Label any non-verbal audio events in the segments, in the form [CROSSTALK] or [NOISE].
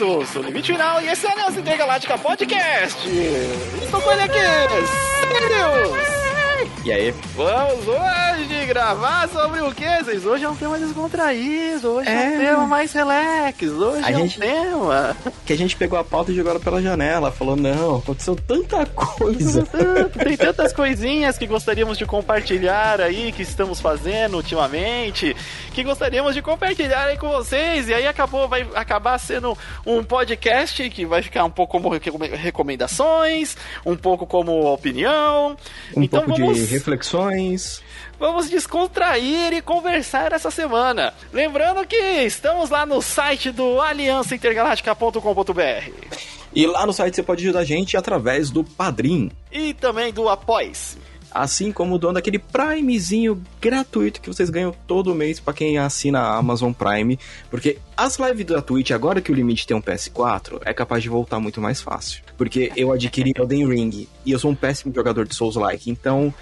isso, sou Limite Final e esse é a Aliança Intergaláctica Podcast. Estou com ele aqui, Sirius. E aí? Vamos hoje gravar sobre o que, vocês? Hoje é um tema descontraído, hoje é, é um tema mais relax, hoje a é gente, um tema... Que a gente pegou a pauta e jogou ela pela janela, falou, não, aconteceu tanta coisa. [LAUGHS] Tem tantas coisinhas que gostaríamos de compartilhar aí, que estamos fazendo ultimamente, que gostaríamos de compartilhar aí com vocês, e aí acabou, vai acabar sendo um podcast que vai ficar um pouco como recomendações, um pouco como opinião. Um então pouco vamos... de reflexões. Vamos descontrair e conversar essa semana. Lembrando que estamos lá no site do aliançaintergaláctica.com.br. E lá no site você pode ajudar a gente através do Padrim. E também do Após assim como o dono daquele Primezinho gratuito que vocês ganham todo mês para quem assina a Amazon Prime, porque as lives da Twitch, agora que o limite tem um PS4, é capaz de voltar muito mais fácil. Porque eu adquiri Elden Ring. E eu sou um péssimo jogador de Souls-like, então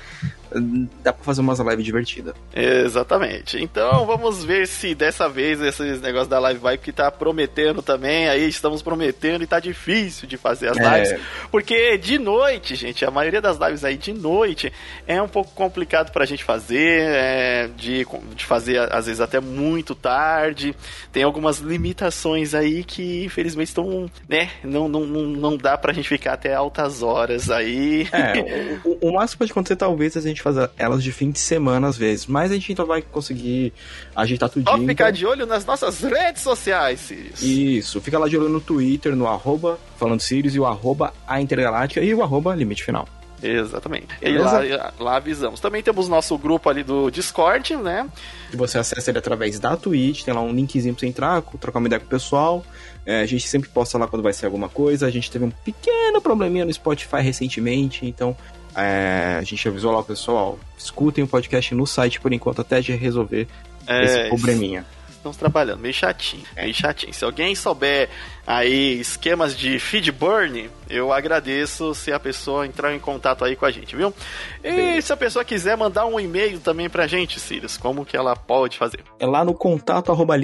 dá pra fazer umas lives divertidas. Exatamente. Então vamos ver se dessa vez esses negócios da live vai que tá prometendo também. Aí estamos prometendo e tá difícil de fazer as é. lives. É... Porque de noite, gente, a maioria das lives aí de noite é um pouco complicado pra gente fazer, é, de, de fazer às vezes até muito tarde. Tem algumas limitações aí que infelizmente estão, né, não, não, não, não dá pra gente ficar até altas horas aí. É, o, o máximo que pode acontecer talvez a gente gente fazer elas de fim de semana às vezes, mas a gente então vai conseguir ajeitar tudo. Só ficar então... de olho nas nossas redes sociais, Sirius. Isso, fica lá de olho no Twitter, no arroba falando Sirius e o arroba a Intergaláctica e o arroba limite final. Exatamente. E lá, lá, avisamos. Também temos nosso grupo ali do Discord, né? Que você acessa ele através da Twitch, tem lá um linkzinho pra você entrar, trocar uma ideia com o pessoal. É, a gente sempre posta lá quando vai ser alguma coisa. A gente teve um pequeno probleminha no Spotify recentemente, então é, a gente avisou lá o pessoal, escutem o podcast no site por enquanto até de resolver é, esse probleminha. Estamos trabalhando, meio chatinho, meio chatinho. Se alguém souber aí esquemas de feed burn, eu agradeço se a pessoa entrar em contato aí com a gente, viu? E se a pessoa quiser mandar um e-mail também pra gente, Sirius, como que ela pode fazer? É lá no contato arroba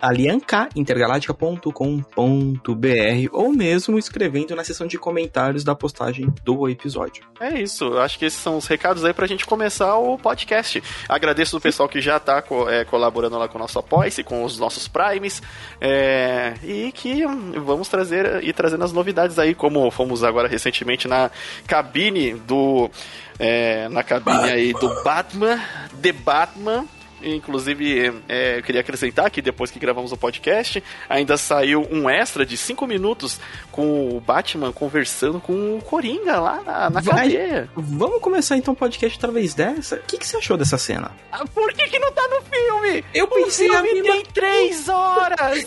aliancaintergaláctica.com.br ou mesmo escrevendo na seção de comentários da postagem do episódio. É isso, acho que esses são os recados aí pra gente começar o podcast. Agradeço o pessoal que já tá é, colaborando lá com o nosso apoio, com os nossos primes, é, e que vamos trazer e trazendo as novidades aí, como fomos agora recentemente na cabine do. É, na cabine aí do Batman, The Batman, Inclusive, é, eu queria acrescentar que depois que gravamos o podcast, ainda saiu um extra de 5 minutos com o Batman conversando com o Coringa lá na, na Vai, cadeia. Vamos começar então o podcast através dessa? O que, que você achou dessa cena? Ah, por que, que não tá no filme? Eu pensei [LAUGHS] o filme tem 3 horas!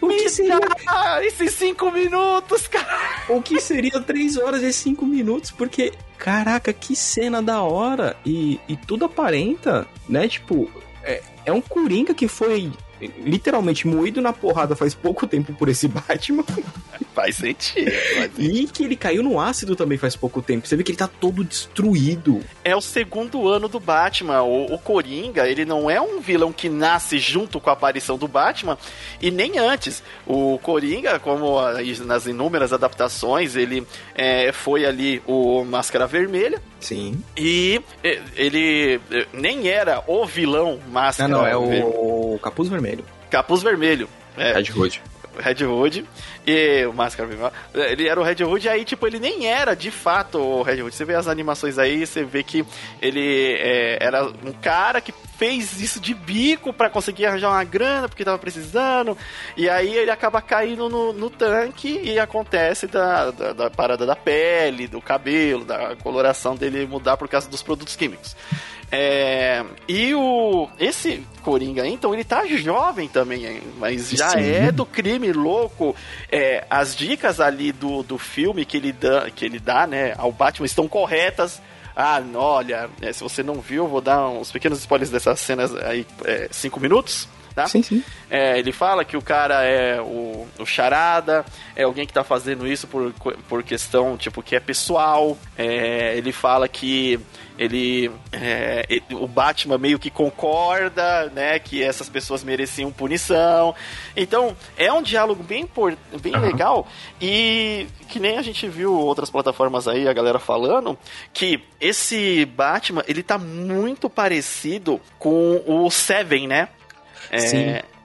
o Me que seria... esses 5 minutos, cara! O que seria 3 horas e 5 minutos? Porque caraca, que cena da hora! E, e tudo aparenta, né? Tipo, é, é um Coringa que foi literalmente moído na porrada faz pouco tempo por esse [LAUGHS] Batman. Faz sentido. Faz sentido. E que ele caiu no ácido também faz pouco tempo. Você vê que ele tá todo destruído. É o segundo ano do Batman. O, o Coringa, ele não é um vilão que nasce junto com a aparição do Batman e nem antes. O Coringa, como nas inúmeras adaptações, ele é, foi ali o Máscara Vermelha. Sim. E é, ele é, nem era o vilão Máscara Não, não, é o, o Capuz Vermelho. Capuz Vermelho. É. Red Hood. Red Hood e o Máscara ele era o Red Hood e aí tipo ele nem era de fato o Red Hood você vê as animações aí você vê que ele é, era um cara que fez isso de bico para conseguir arranjar uma grana porque tava precisando e aí ele acaba caindo no, no tanque e acontece da, da, da parada da pele do cabelo da coloração dele mudar por causa dos produtos químicos é, e o esse Coringa, então, ele tá jovem também, mas já Sim. é do crime louco. É, as dicas ali do, do filme que ele, dá, que ele dá, né, ao Batman estão corretas. Ah, olha, é, se você não viu, vou dar uns pequenos spoilers dessas cenas aí, é, cinco minutos. Tá? Sim, sim. É, ele fala que o cara é o, o charada, é alguém que tá fazendo isso por, por questão, tipo, que é pessoal. É, ele fala que ele, é, ele, o Batman meio que concorda, né, que essas pessoas mereciam punição. Então é um diálogo bem bem uhum. legal e que nem a gente viu outras plataformas aí a galera falando que esse Batman ele tá muito parecido com o Seven, né? É, Sim.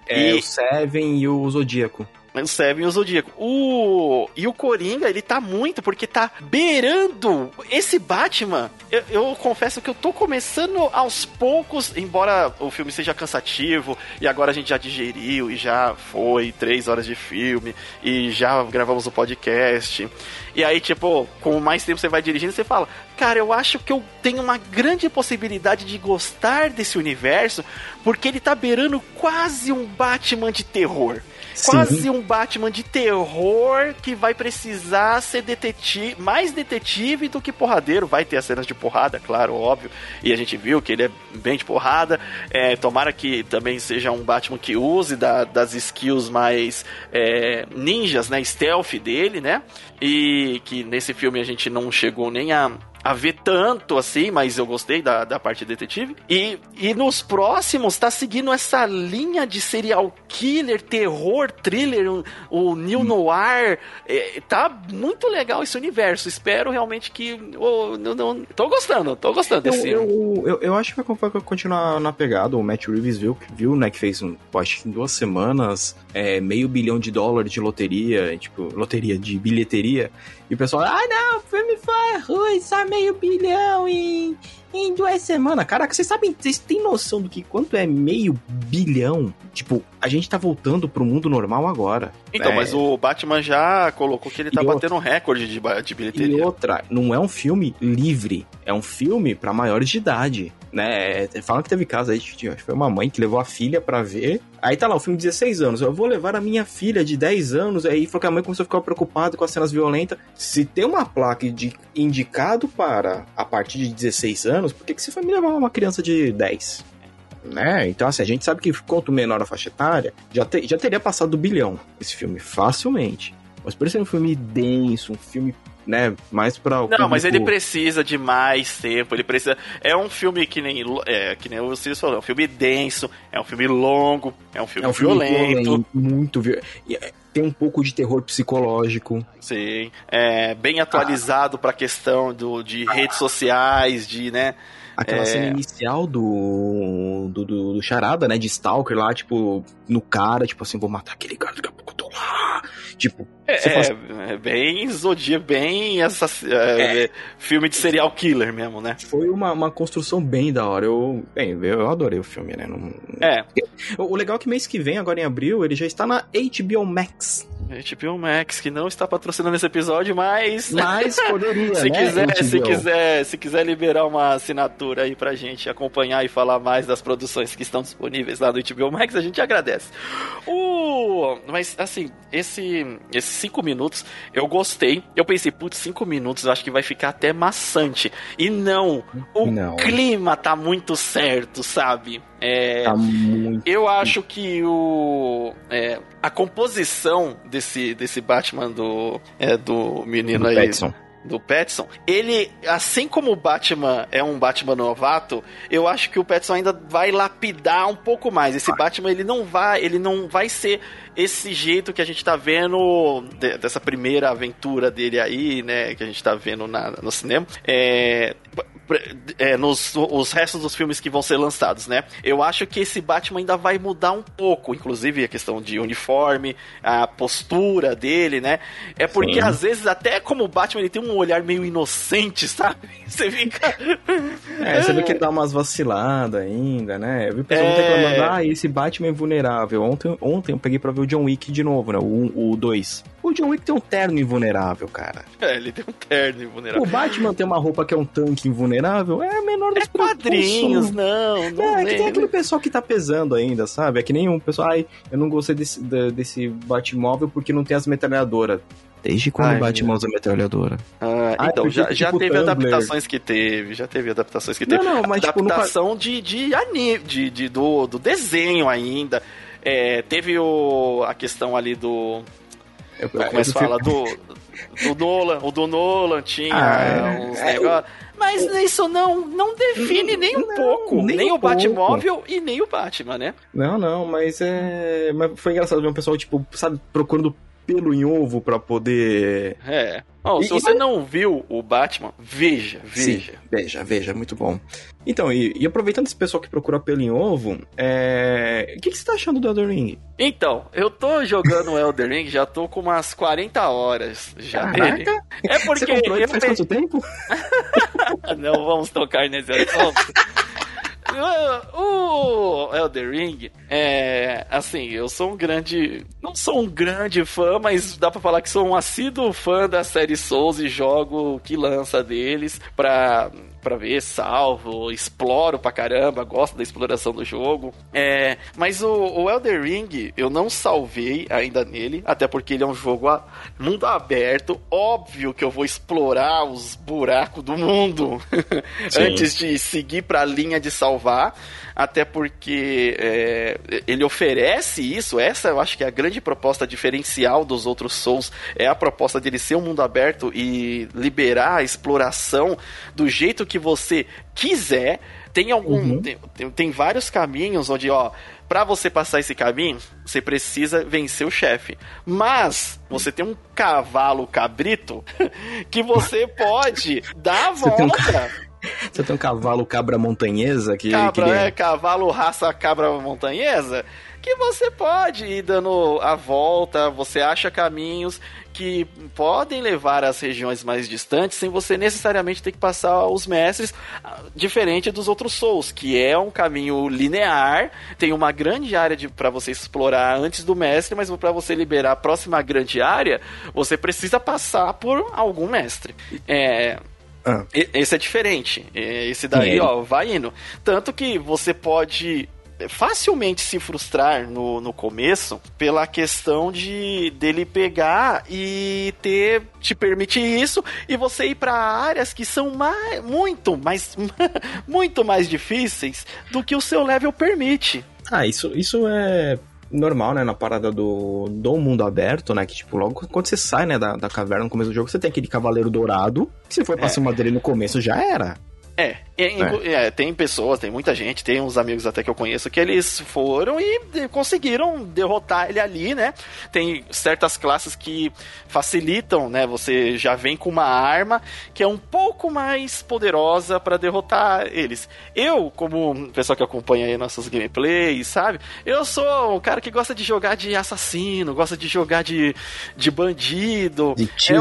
É, e... o Seven e o Zodíaco. O Seven e o Zodíaco. O... E o Coringa, ele tá muito, porque tá beirando esse Batman. Eu, eu, confesso que eu tô começando aos poucos, embora o filme seja cansativo, e agora a gente já digeriu, e já foi três horas de filme, e já gravamos o podcast. E aí, tipo, com mais tempo você vai dirigindo, você fala, cara, eu acho que eu tenho uma grande possibilidade de gostar desse universo, porque ele tá beirando quase um Batman de terror. Quase um Batman de terror que vai precisar ser detetive, mais detetive do que porradeiro. Vai ter as cenas de porrada, claro, óbvio. E a gente viu que ele é bem de porrada. É, tomara que também seja um Batman que use da, das skills mais é, ninjas, né? Stealth dele, né? E que nesse filme a gente não chegou nem a, a ver tanto assim, mas eu gostei da, da parte detetive. E, e nos próximos tá seguindo essa linha de serial killer, terror, thriller, o, o New Noir. É, tá muito legal esse universo. Espero realmente que. Oh, não, não, tô gostando, tô gostando desse eu, eu, eu, eu, acho que vai continuar na pegada. O Matt Reeves viu, viu né, que fez um, acho que em duas semanas é, meio bilhão de dólares de loteria, tipo, loteria de bilheteria. E o pessoal, ah não, o filme foi ruim, só meio bilhão em, em duas semanas. Caraca, vocês sabem, vocês têm noção do que quanto é meio bilhão? Tipo, a gente tá voltando pro mundo normal agora. Então, é... mas o Batman já colocou que ele tá e batendo outra... um recorde de, de bilheteria. E outra, não é um filme livre, é um filme para maiores de idade né? É, falam que teve caso aí, de, foi uma mãe que levou a filha para ver. Aí tá lá, o filme de 16 anos. Eu vou levar a minha filha de 10 anos. Aí falou que a mãe começou a ficar preocupada com as cenas violentas. Se tem uma placa de indicado para a partir de 16 anos, por que, que você foi me levar uma criança de 10? Né? Então, assim, a gente sabe que quanto menor a faixa etária, já, te, já teria passado do bilhão esse filme, facilmente. Mas por é um filme denso, um filme né, mais pra Não, público... mas ele precisa de mais tempo, ele precisa... É um filme que nem, é, que nem o Cícero falou, é um filme denso, é um filme longo, é um filme, é um filme violento. violento. Muito violento. É, tem um pouco de terror psicológico. Sim, é bem atualizado ah. pra questão do, de redes sociais, de, né... Aquela é... cena inicial do, do, do, do, Charada, né? De Stalker lá, tipo, no cara, tipo assim, vou matar aquele cara, daqui a pouco eu tô lá. Tipo, é, faz... é, bem Zodíaco, bem essa, é, é. filme de serial killer mesmo, né? Foi uma, uma construção bem da hora. Eu, bem, eu adorei o filme, né? Não... É. O legal é que mês que vem, agora em abril, ele já está na HBO Max. HBO Max, que não está patrocinando esse episódio, mas. Mas poderia. [LAUGHS] se, né, quiser, se, quiser, se quiser liberar uma assinatura aí pra gente acompanhar e falar mais das produções que estão disponíveis lá no HBO Max, a gente agradece. Uh, mas, assim, esse, esses cinco minutos eu gostei. Eu pensei, putz, cinco minutos eu acho que vai ficar até maçante. E não, o não. clima tá muito certo, sabe? É, tá muito eu acho que o é, a composição desse, desse Batman do, é, do menino do aí. Petson do Petson, ele, assim como o Batman é um Batman novato, eu acho que o Petson ainda vai lapidar um pouco mais. Esse Batman, ele não vai, ele não vai ser esse jeito que a gente tá vendo de, dessa primeira aventura dele aí, né, que a gente tá vendo na, no cinema. É, é, nos os restos dos filmes que vão ser lançados, né? Eu acho que esse Batman ainda vai mudar um pouco, inclusive a questão de uniforme, a postura dele, né? É porque Sim. às vezes até como o Batman ele tem um olhar meio inocente, [LAUGHS] sabe? Você fica É, você vê que ele dá umas vaciladas ainda, né? Eu vi o pessoal é... reclamando, ah, esse Batman é vulnerável. Ontem, ontem eu peguei pra ver o John Wick de novo, né? O 2. O, John Wick tem um terno invulnerável, cara. É, ele tem um terno invulnerável. O Batman tem uma roupa que é um tanque invulnerável. É a menor das É quadrinhos, não, não. É, é que tem aquele pessoal que tá pesando ainda, sabe? É que nem um pessoal, ai, eu não gostei desse, desse Batmóvel porque não tem as metralhadoras Desde quando Ai, Batman usa metralhadora? Ah, ah então, já, já tipo teve Tumblr. adaptações que teve, já teve adaptações que teve. Não, não, mas Adaptação tipo, de, de, anime, de, de, do, do desenho ainda. É, teve o, a questão ali do. Eu, do como é que fala? Do, do Nolan. O do Nolan tinha ah, é, uns é, negócios. Mas isso não, não define nem um não, pouco. Nem, nem um o Batmóvel e nem o Batman, né? Não, não, mas é. Mas foi engraçado ver um pessoal, tipo, sabe, procurando pelo em ovo para poder. É. Oh, se você não viu o Batman, veja, veja. Sim, veja, veja, muito bom. Então, e, e, aproveitando esse pessoal que procura pelo em ovo, é... o que, que você tá achando do Elden Ring? Então, eu tô jogando o Elden Ring, já tô com umas 40 horas já Caraca. É porque. Você comprou ele faz quanto tempo? [LAUGHS] não vamos tocar nesse assunto. O Elder Ring, é. Assim, eu sou um grande. Não sou um grande fã, mas dá pra falar que sou um assíduo fã da série Souls e jogo que lança deles pra para ver, salvo, exploro pra caramba, gosto da exploração do jogo. É, mas o, o Elder Ring eu não salvei ainda nele, até porque ele é um jogo a mundo aberto. Óbvio que eu vou explorar os buracos do mundo [LAUGHS] antes de seguir pra linha de salvar até porque é, ele oferece isso. Essa eu acho que é a grande proposta diferencial dos outros Souls. É a proposta de ele ser um mundo aberto e liberar a exploração do jeito que você quiser. Tem algum. Uhum. Tem, tem, tem vários caminhos onde, ó para você passar esse caminho, você precisa vencer o chefe. Mas você tem um cavalo cabrito [LAUGHS] que você pode dar a volta. Você tem um cavalo cabra montanhesa que. Cabra, que... é, cavalo raça cabra montanhesa. Que você pode ir dando a volta, você acha caminhos que podem levar às regiões mais distantes sem você necessariamente ter que passar os mestres, ah, diferente dos outros Souls, que é um caminho linear, tem uma grande área para você explorar antes do mestre, mas para você liberar a próxima grande área, você precisa passar por algum mestre. É, ah. Esse é diferente. Esse daí, é. ó, vai indo. Tanto que você pode facilmente se frustrar no, no começo pela questão de dele pegar e ter te permitir isso e você ir para áreas que são mais, muito mais [LAUGHS] muito mais difíceis do que o seu level permite. Ah, isso, isso é normal, né, na parada do, do mundo aberto, né, que tipo, logo quando você sai, né, da, da caverna no começo do jogo, você tem aquele cavaleiro dourado, que se for pra é. cima dele no começo já era. É, é, é, tem pessoas, tem muita gente, tem uns amigos até que eu conheço que eles foram e conseguiram derrotar ele ali, né? Tem certas classes que facilitam, né? Você já vem com uma arma que é um pouco mais poderosa para derrotar eles. Eu, como pessoa que acompanha aí nossas gameplays, sabe? Eu sou um cara que gosta de jogar de assassino, gosta de jogar de, de bandido. De é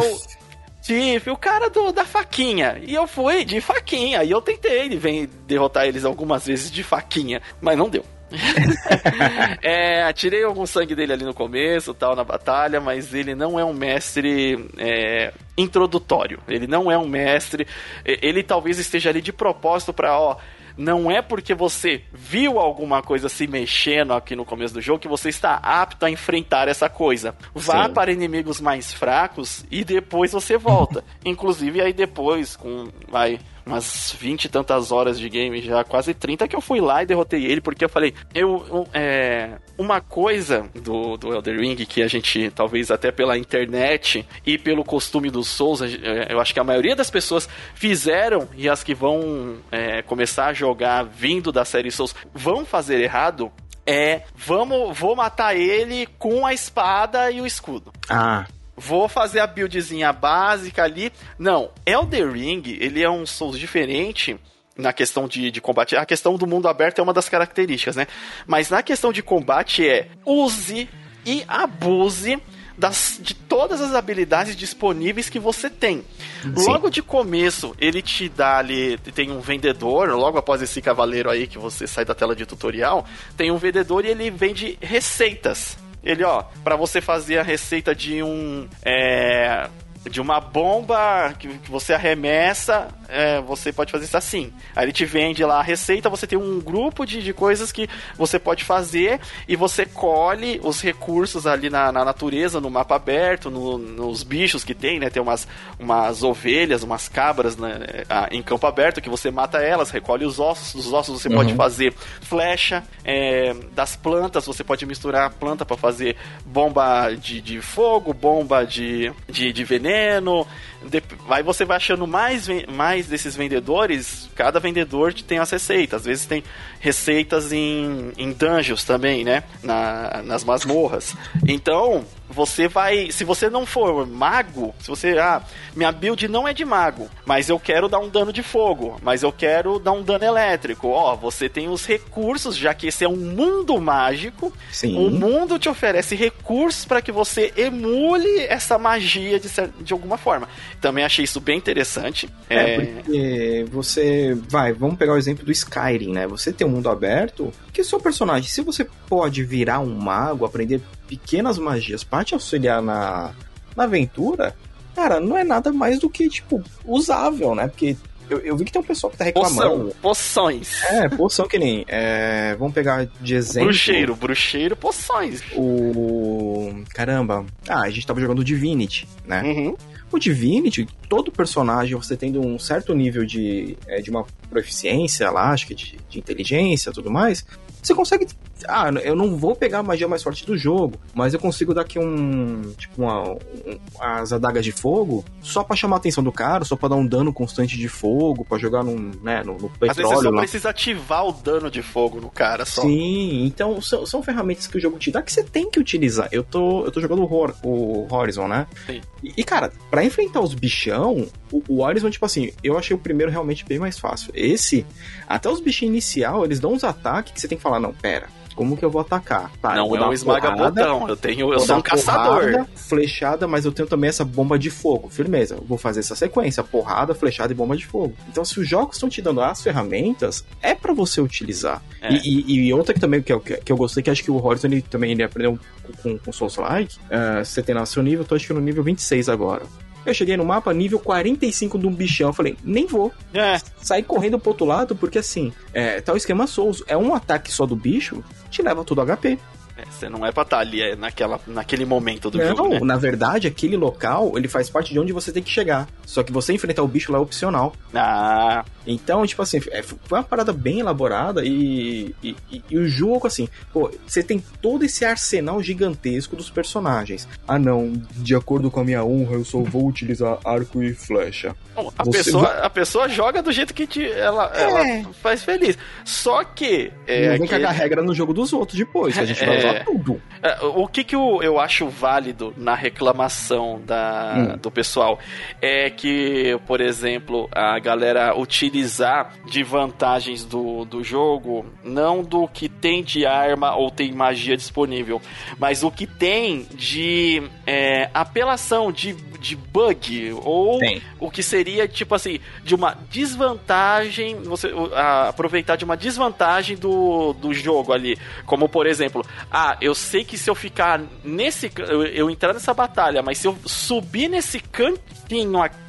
Tiff, o cara do, da faquinha. E eu fui de faquinha. E eu tentei vem derrotar eles algumas vezes de faquinha, mas não deu. [LAUGHS] é, tirei algum sangue dele ali no começo, tal, na batalha, mas ele não é um mestre é, introdutório. Ele não é um mestre. Ele talvez esteja ali de propósito para, ó, não é porque você viu alguma coisa se mexendo aqui no começo do jogo que você está apto a enfrentar essa coisa. Vá Sim. para inimigos mais fracos e depois você volta. [LAUGHS] Inclusive aí depois com vai umas 20 e tantas horas de game, já quase 30, que eu fui lá e derrotei ele, porque eu falei, eu. é, uma coisa do, do Elder Ring que a gente, talvez até pela internet e pelo costume dos Souls, é, eu acho que a maioria das pessoas fizeram e as que vão é, começar a jogar vindo da série Souls vão fazer errado é vamos vou matar ele com a espada e o escudo. Ah vou fazer a buildzinha básica ali. Não, Elder Ring, ele é um Souls diferente na questão de, de combate. A questão do mundo aberto é uma das características, né? Mas na questão de combate é use e abuse das, de todas as habilidades disponíveis que você tem. Sim. Logo de começo, ele te dá ali. Tem um vendedor, logo após esse cavaleiro aí que você sai da tela de tutorial, tem um vendedor e ele vende receitas. Ele, ó, para você fazer a receita de um. É, de uma bomba que, que você arremessa, é, você pode fazer isso assim. Aí ele te vende lá a receita, você tem um grupo de, de coisas que você pode fazer e você colhe os recursos ali na, na natureza, no mapa aberto, no, nos bichos que tem, né? Tem umas, umas ovelhas, umas cabras né, em campo aberto que você mata elas, recolhe os ossos, dos ossos você uhum. pode fazer flecha, é, das plantas você pode misturar a planta para fazer bomba de, de fogo, bomba de, de, de veneno, Aí você vai achando mais, mais desses vendedores, cada vendedor tem as receitas. Às vezes tem receitas em, em dungeons também, né? Na, nas masmorras. Então, você vai. Se você não for mago, se você. Ah, minha build não é de mago, mas eu quero dar um dano de fogo, mas eu quero dar um dano elétrico. Ó, você tem os recursos, já que esse é um mundo mágico. Sim. O mundo te oferece recursos para que você emule essa magia de, de alguma forma. Também achei isso bem interessante. É, é, porque você. Vai, vamos pegar o exemplo do Skyrim, né? Você tem um mundo aberto, que seu personagem, se você pode virar um mago, aprender pequenas magias para te auxiliar na, na aventura, cara, não é nada mais do que, tipo, usável, né? Porque eu, eu vi que tem um pessoal que tá reclamando. Poção, poções. É, poção que nem. É, vamos pegar de exemplo. Bruxeiro, bruxeiro, poções. O. Caramba. Ah, a gente tava jogando Divinity, né? Uhum. O Divinity, todo personagem, você tendo um certo nível de, é, de uma proficiência lá, acho que de, de inteligência tudo mais, você consegue. Ah, eu não vou pegar a magia mais forte do jogo, mas eu consigo dar aqui um. Tipo, uma, um, as adagas de fogo só pra chamar a atenção do cara, só pra dar um dano constante de fogo, pra jogar num, né, no, no petróleo. Às vezes você só lá. precisa ativar o dano de fogo no cara só. Sim, então são, são ferramentas que o jogo te dá que você tem que utilizar. Eu tô, eu tô jogando o, o Horizon, né? Sim. E, e, cara, pra enfrentar os bichão, o, o Horizon, tipo assim, eu achei o primeiro realmente bem mais fácil. Esse, até os bichinhos inicial, eles dão uns ataques que você tem que falar, não, pera, como que eu vou atacar? Tá, não é um esmaga-botão, eu tenho, eu sou um caçador. Porrada, flechada, mas eu tenho também essa bomba de fogo. Firmeza, eu vou fazer essa sequência, porrada, flechada e bomba de fogo. Então, se os jogos estão te dando as ferramentas, é para você utilizar. É. E, e, e, outra que também que eu, que eu gostei, que acho que o Horizon ele, também ele aprendeu com, com Souls-like, uh, você tem lá seu nível, eu tô acho que no nível 26 agora. Eu cheguei no mapa nível 45 de um bichão. Eu falei, nem vou. É. Sair correndo pro outro lado, porque assim, é, tá o esquema Souls. É um ataque só do bicho, te leva todo HP. É, você não é pra estar tá ali é naquela, naquele momento do não, jogo, né? na verdade, aquele local, ele faz parte de onde você tem que chegar. Só que você enfrentar o bicho lá é opcional. Ah. Então, tipo assim, é, foi uma parada bem elaborada e, e, e, e, o jogo, assim, pô, você tem todo esse arsenal gigantesco dos personagens. Ah, não, de acordo com a minha honra, eu só vou utilizar arco e flecha. Bom, a, pessoa, vai... a pessoa joga do jeito que te, ela, é. ela faz feliz. Só que. É, não vem cagar regra no jogo dos outros depois, a gente vai usar é. tudo. É, o que, que eu, eu acho válido na reclamação da, hum. do pessoal é que, por exemplo, a galera utilizar de vantagens do, do jogo, não do que tem de arma ou tem magia disponível, mas o que tem de é, apelação, de, de bug, ou tem. o que seria, tipo assim, de uma desvantagem, você a, aproveitar de uma desvantagem do, do jogo ali. Como, por exemplo, ah, eu sei que se eu ficar nesse. Eu, eu entrar nessa batalha, mas se eu subir nesse cantinho aqui,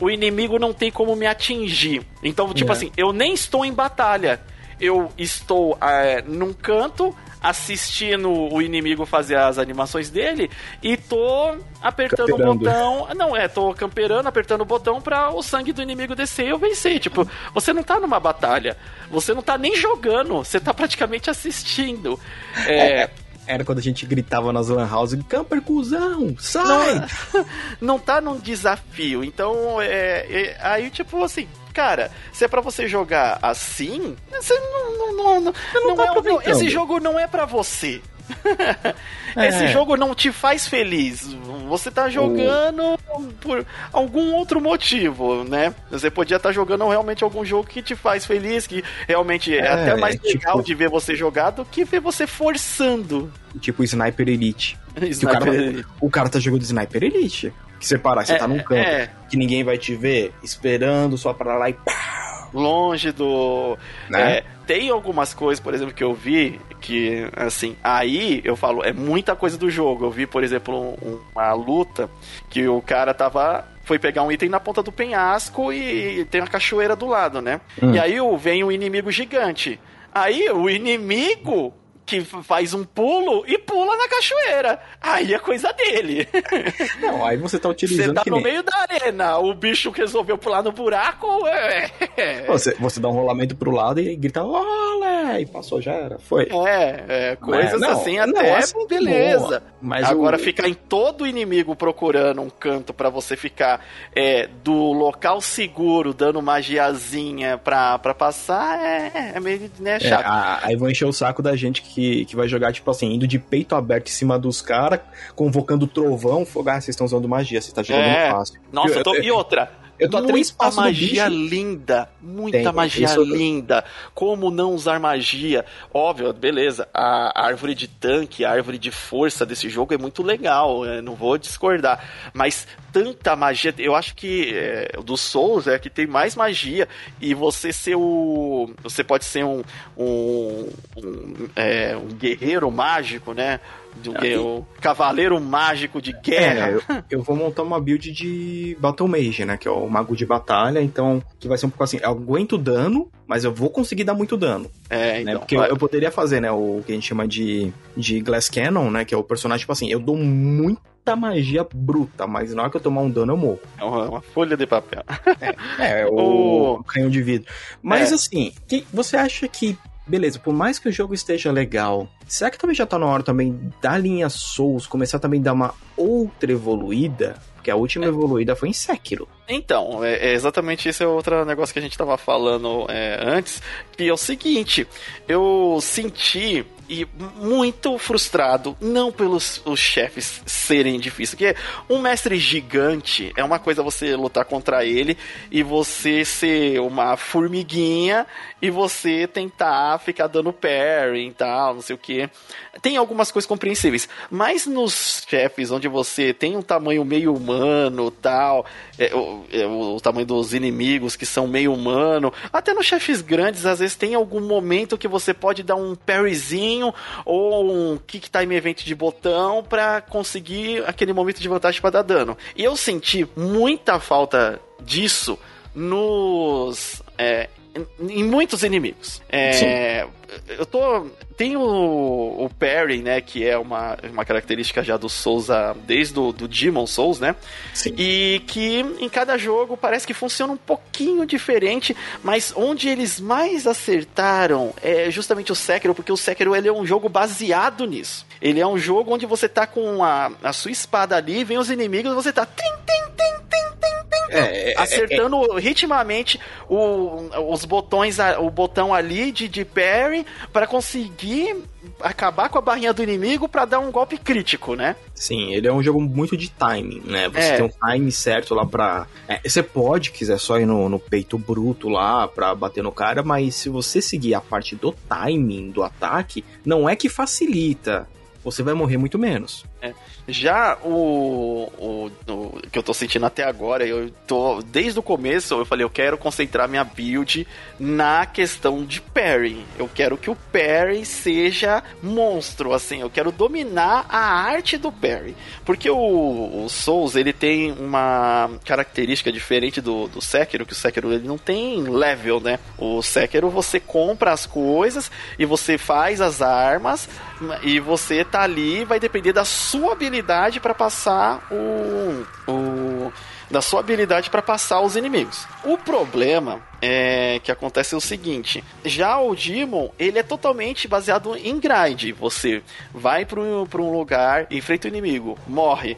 o inimigo não tem como me atingir. Então, tipo é. assim, eu nem estou em batalha. Eu estou é, num canto assistindo o inimigo fazer as animações dele e tô apertando camperando. o botão. Não, é, tô camperando, apertando o botão para o sangue do inimigo descer e eu vencer. Tipo, você não tá numa batalha, você não tá nem jogando, você tá praticamente assistindo. É. é era quando a gente gritava nas lan house, camper cuzão, sai! Não, [LAUGHS] não tá num desafio, então é, é, aí tipo assim, cara, se é para você jogar assim, você não, não, não, não, não, não é, esse jogo não é para você. [LAUGHS] É. Esse jogo não te faz feliz. Você tá jogando por algum outro motivo, né? Você podia estar tá jogando realmente algum jogo que te faz feliz, que realmente é, é até mais é, legal tipo... de ver você jogar do que ver você forçando. Tipo Sniper Elite. [LAUGHS] Sniper o, cara, Elite. o cara tá jogando Sniper Elite. Que você para, você é, tá num canto é. que ninguém vai te ver, esperando só para lá e pá, longe do. Né? É, tem algumas coisas, por exemplo, que eu vi que, assim, aí eu falo, é muita coisa do jogo. Eu vi, por exemplo, um, uma luta que o cara tava foi pegar um item na ponta do penhasco e tem uma cachoeira do lado, né? Hum. E aí vem um inimigo gigante. Aí o inimigo que faz um pulo e pula na cachoeira. Aí é coisa dele. [LAUGHS] Não, aí você tá utilizando. Você tá no nem... meio da arena, o bicho resolveu pular no buraco. É... Você, você dá um rolamento pro lado e grita, olé! E passou, já era. Foi. É, é coisas não, assim não, até assim, beleza. Mas Agora o... ficar em todo inimigo procurando um canto para você ficar é, do local seguro, dando magiazinha pra, pra passar, é, é meio né, é, chato. É, aí vão encher o saco da gente que que, que vai jogar, tipo assim, indo de peito aberto em cima dos caras, convocando trovão, fogar, ah, vocês estão usando magia, você tá jogando é. fácil. Nossa, eu, tô... e outra, eu tô muita a três magia linda, muita Tem, magia linda. Como não usar magia? Óbvio, beleza. A árvore de tanque, a árvore de força desse jogo é muito legal, não vou discordar. Mas tanta magia, eu acho que é, dos Souls é que tem mais magia e você ser o, você pode ser um um, um, é, um guerreiro mágico, né? do que o Cavaleiro Mágico de Guerra. É, eu, eu, vou montar uma build de Battle Mage, né? Que é o Mago de Batalha, então que vai ser um pouco assim, eu aguento dano, mas eu vou conseguir dar muito dano. É, né? então. Porque vai... eu, eu, poderia fazer, né, o que a gente chama de, de Glass Cannon, né? Que é o personagem, tipo assim, eu dou muita magia bruta, mas na hora que eu tomar um dano eu morro. É uma, uma folha de papel. é, é [LAUGHS] o, o canhão de vidro. Mas é. assim, que, você acha que beleza, por mais que o jogo esteja legal, será que também já tá na hora também da linha Souls começar também a dar uma outra evoluída? Porque a última é. evoluída foi em Sekiro. Então, é, é exatamente esse é outro negócio que a gente tava falando é, antes, que é o seguinte, eu senti e muito frustrado, não pelos os chefes serem difíceis, porque um mestre gigante é uma coisa você lutar contra ele e você ser uma formiguinha e você tentar ficar dando parry e tal, não sei o que. Tem algumas coisas compreensíveis, mas nos chefes onde você tem um tamanho meio humano tal, é, o, é, o, tamanho dos inimigos que são meio humano, até nos chefes grandes às vezes tem algum momento que você pode dar um parryzinho ou um kick time event de botão para conseguir aquele momento de vantagem para dar dano. E eu senti muita falta disso nos é, em muitos inimigos. É, eu tô. Tem o, o parry, né? Que é uma, uma característica já do Souls desde o do Demon Souls, né? Sim. E que em cada jogo parece que funciona um pouquinho diferente, mas onde eles mais acertaram é justamente o Sekiro, porque o Sekiro ele é um jogo baseado nisso. Ele é um jogo onde você tá com a, a sua espada ali, vem os inimigos, você tá. Tim, tim, tim, é, é, é, acertando é, ritmamente o, os botões, o botão ali de, de parry para conseguir acabar com a barrinha do inimigo para dar um golpe crítico, né? Sim, ele é um jogo muito de timing, né? Você é. tem um time certo lá pra. É, você pode, quiser só ir no, no, peito bruto lá pra bater no cara, mas se você seguir a parte do timing do ataque, não é que facilita. Você vai morrer muito menos. É. Já o, o, o, que eu tô sentindo até agora, eu tô. Desde o começo eu falei, eu quero concentrar minha build na questão de parry. Eu quero que o parry seja monstro, assim, eu quero dominar a arte do parry. Porque o, o Souls, ele tem uma característica diferente do, do Sekiro, que o Sekiro ele não tem level, né? O Sekiro você compra as coisas e você faz as armas e você tá ali, vai depender da sua habilidade para passar o, o da sua habilidade para passar os inimigos. O problema é que acontece o seguinte: já o Demon ele é totalmente baseado em grind. Você vai para um, um lugar, enfrenta o inimigo, morre,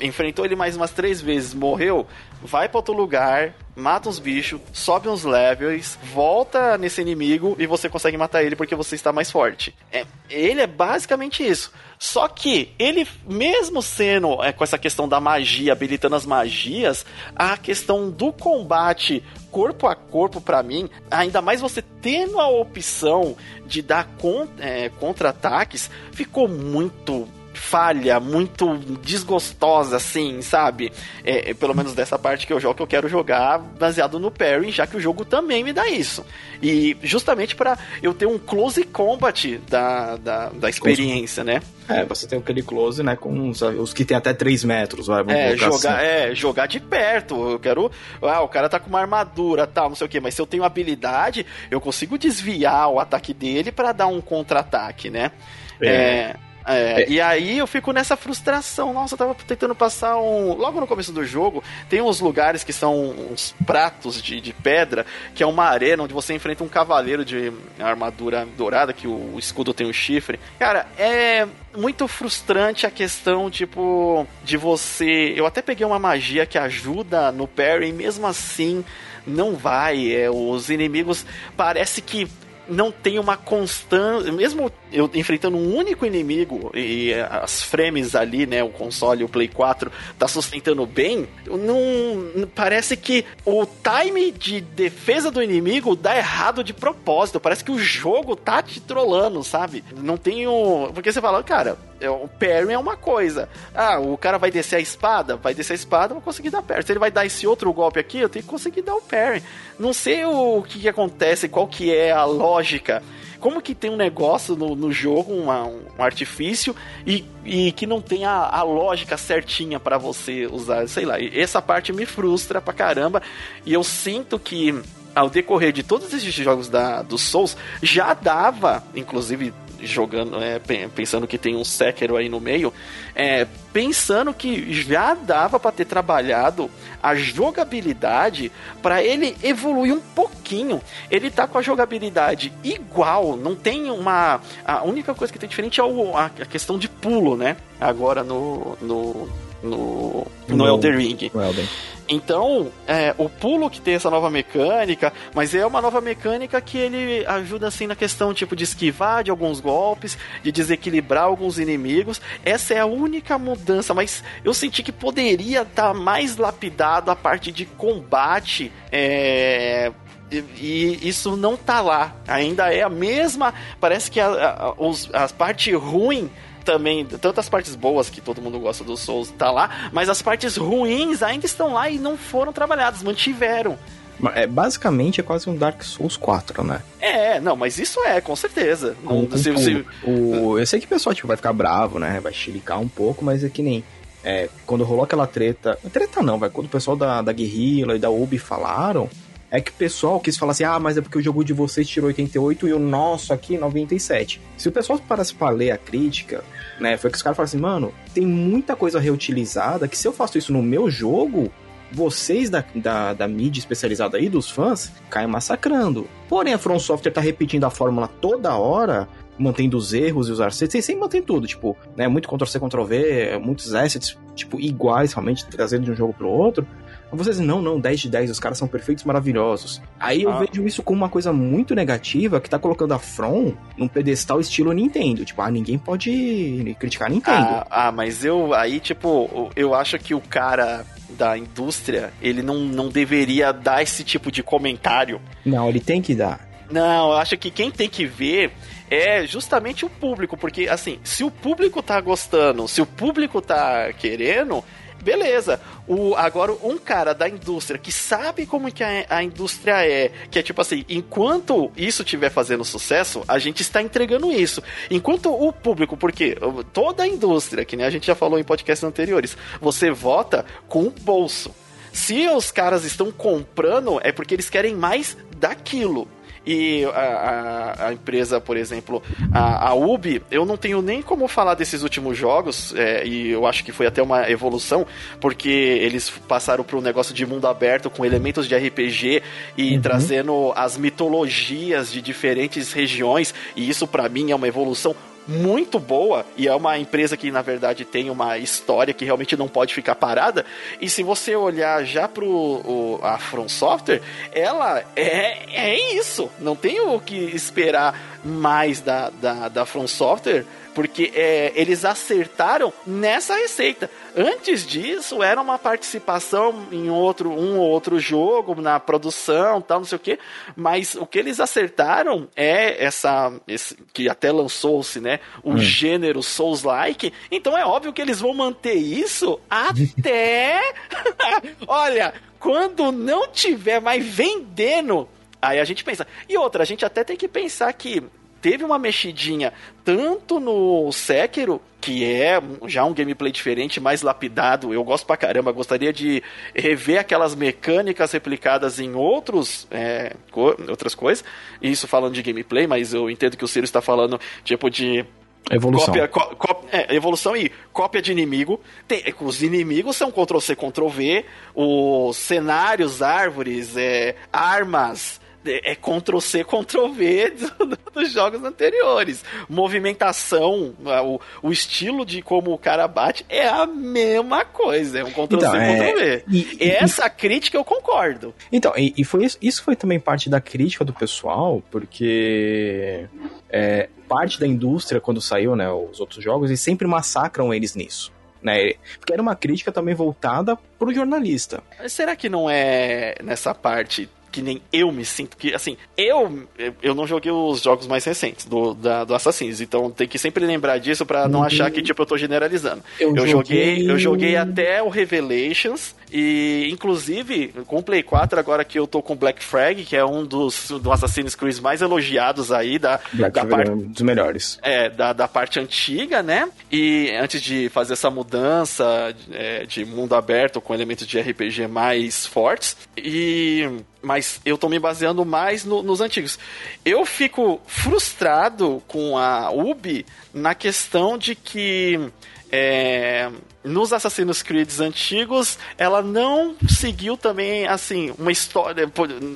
enfrentou ele mais umas três vezes, morreu, vai para outro lugar, mata os bichos, sobe uns levels, volta nesse inimigo e você consegue matar ele porque você está mais forte. É, ele é basicamente isso. Só que ele, mesmo sendo é, com essa questão da magia, habilitando as magias, a questão do combate corpo a corpo para mim, ainda mais você tendo a opção de dar con é, contra-ataques, ficou muito falha, muito desgostosa, assim, sabe? É, é, pelo menos dessa parte que eu jogo, que eu quero jogar baseado no parry, já que o jogo também me dá isso. E justamente para eu ter um close combat da, da, da experiência, né? É, você tem aquele close, né, com os, os que tem até 3 metros, vai, é, jogar, assim. é, jogar de perto. Eu quero. Ah, o cara tá com uma armadura, tal, não sei o que, mas se eu tenho habilidade, eu consigo desviar o ataque dele para dar um contra-ataque, né? É. é é, é. E aí eu fico nessa frustração. Nossa, eu tava tentando passar um. Logo no começo do jogo, tem uns lugares que são uns pratos de, de pedra, que é uma arena onde você enfrenta um cavaleiro de armadura dourada, que o, escudo tem um chifre. Cara, é muito frustrante a questão, tipo, de você. Eu até peguei uma magia que ajuda no parry, mesmo assim não vai. É, os inimigos parece que não tem uma constância, mesmo eu enfrentando um único inimigo e as frames ali, né, o console, o Play 4 tá sustentando bem, não parece que o time de defesa do inimigo dá errado de propósito, parece que o jogo tá te trollando, sabe? Não tem o porque você fala, cara, o parry é uma coisa. Ah, o cara vai descer a espada, vai descer a espada, vou conseguir dar parry. Se ele vai dar esse outro golpe aqui, eu tenho que conseguir dar o parry. Não sei o que, que acontece, qual que é a lógica. Como que tem um negócio no, no jogo, uma, um artifício, e, e que não tem a, a lógica certinha para você usar, sei lá. Essa parte me frustra pra caramba. E eu sinto que ao decorrer de todos esses jogos da, do Souls, já dava, inclusive jogando, é, pensando que tem um Sekiro aí no meio, é, pensando que já dava para ter trabalhado a jogabilidade para ele evoluir um pouquinho. Ele tá com a jogabilidade igual, não tem uma. A única coisa que tem diferente é o, a, questão de pulo, né? Agora no. no no, no, no Elder Ring. No Elden. Então, é, o pulo que tem essa nova mecânica, mas é uma nova mecânica que ele ajuda assim na questão tipo de esquivar de alguns golpes, de desequilibrar alguns inimigos. Essa é a única mudança, mas eu senti que poderia estar tá mais lapidado a parte de combate. É, e, isso não tá lá. Ainda é a mesma. Parece que a, a, os, a parte ruim também, tantas partes boas que todo mundo gosta do Souls tá lá, mas as partes ruins ainda estão lá e não foram trabalhadas, mantiveram. É, basicamente é quase um Dark Souls 4, né? É, não, mas isso é, com certeza. Com, com se, se... O, eu sei que o pessoal tipo, vai ficar bravo, né? Vai chilicar um pouco, mas é que nem. É, quando rolou aquela treta. Treta não, vai. Quando o pessoal da, da Guerrilla e da Ubi falaram, é que o pessoal quis falar assim: ah, mas é porque o jogo de vocês tirou 88 e o nosso aqui 97. Se o pessoal parasse pra ler a crítica, né, foi que os caras falaram assim: mano, tem muita coisa reutilizada que se eu faço isso no meu jogo, vocês da, da, da mídia especializada aí, dos fãs, caem massacrando. Porém, a From Software tá repetindo a fórmula toda hora, mantendo os erros e os assets, sem sempre mantém tudo, tipo, né, muito Ctrl-C, Ctrl-V, muitos assets, tipo, iguais, realmente, trazendo de um jogo pro outro. Vocês dizem, não, não, 10 de 10, os caras são perfeitos, maravilhosos. Aí eu ah. vejo isso como uma coisa muito negativa que tá colocando a From num pedestal estilo Nintendo. Tipo, ah, ninguém pode criticar a Nintendo. Ah, ah, mas eu aí, tipo, eu acho que o cara da indústria, ele não, não deveria dar esse tipo de comentário. Não, ele tem que dar. Não, eu acho que quem tem que ver é justamente o público, porque assim, se o público tá gostando, se o público tá querendo, beleza. O, agora, um cara da indústria que sabe como que a, a indústria é, que é tipo assim, enquanto isso estiver fazendo sucesso, a gente está entregando isso. Enquanto o público, porque toda a indústria, que nem a gente já falou em podcasts anteriores, você vota com o bolso. Se os caras estão comprando, é porque eles querem mais daquilo. E a, a, a empresa, por exemplo, a, a Ubi, eu não tenho nem como falar desses últimos jogos, é, e eu acho que foi até uma evolução, porque eles passaram para um negócio de mundo aberto com elementos de RPG e uhum. trazendo as mitologias de diferentes regiões, e isso para mim é uma evolução muito boa e é uma empresa que na verdade tem uma história que realmente não pode ficar parada. E se você olhar já pro o, a From Software, ela é, é isso. Não tem o que esperar mais da, da, da From Software, porque é, eles acertaram nessa receita. Antes disso, era uma participação em outro, um ou outro jogo, na produção, tal, não sei o que. Mas o que eles acertaram é essa. Esse, que até lançou-se, né? O hum. gênero Souls-like. Então é óbvio que eles vão manter isso até. [LAUGHS] Olha, quando não tiver mais vendendo. Aí a gente pensa. E outra, a gente até tem que pensar que teve uma mexidinha tanto no Sekiro, que é já um gameplay diferente, mais lapidado. Eu gosto pra caramba, gostaria de rever aquelas mecânicas replicadas em outros é, co outras coisas. Isso falando de gameplay, mas eu entendo que o Ciro está falando tipo de Evolução. Cópia, có, é, evolução e cópia de inimigo. Tem, é, os inimigos são Ctrl-C, Ctrl-V. Os cenários, árvores, é, armas, é Ctrl C, Ctrl V dos jogos anteriores. Movimentação, o, o estilo de como o cara bate é a mesma coisa. É um Ctrl então, C, é... Ctrl V. E, e, Essa crítica eu concordo. Então, e, e, foi isso, isso foi também parte da crítica do pessoal, porque é, parte da indústria, quando saiu, né, os outros jogos, eles sempre massacram eles nisso. Né? Porque era uma crítica também voltada pro jornalista. Será que não é nessa parte que nem eu me sinto que assim eu eu não joguei os jogos mais recentes do da, do Assassin's então tem que sempre lembrar disso para não uhum. achar que tipo eu tô generalizando eu, eu joguei... joguei eu joguei até o Revelations e, inclusive, com o Play 4, agora que eu tô com Black Flag, que é um dos do Assassin's Creed mais elogiados aí da, Black da parte. É um dos melhores. É, da, da parte antiga, né? E antes de fazer essa mudança é, de mundo aberto com elementos de RPG mais fortes. E. Mas eu tô me baseando mais no, nos antigos. Eu fico frustrado com a Ubi na questão de que é, nos Assassin's Creed antigos, ela não seguiu também, assim, uma história,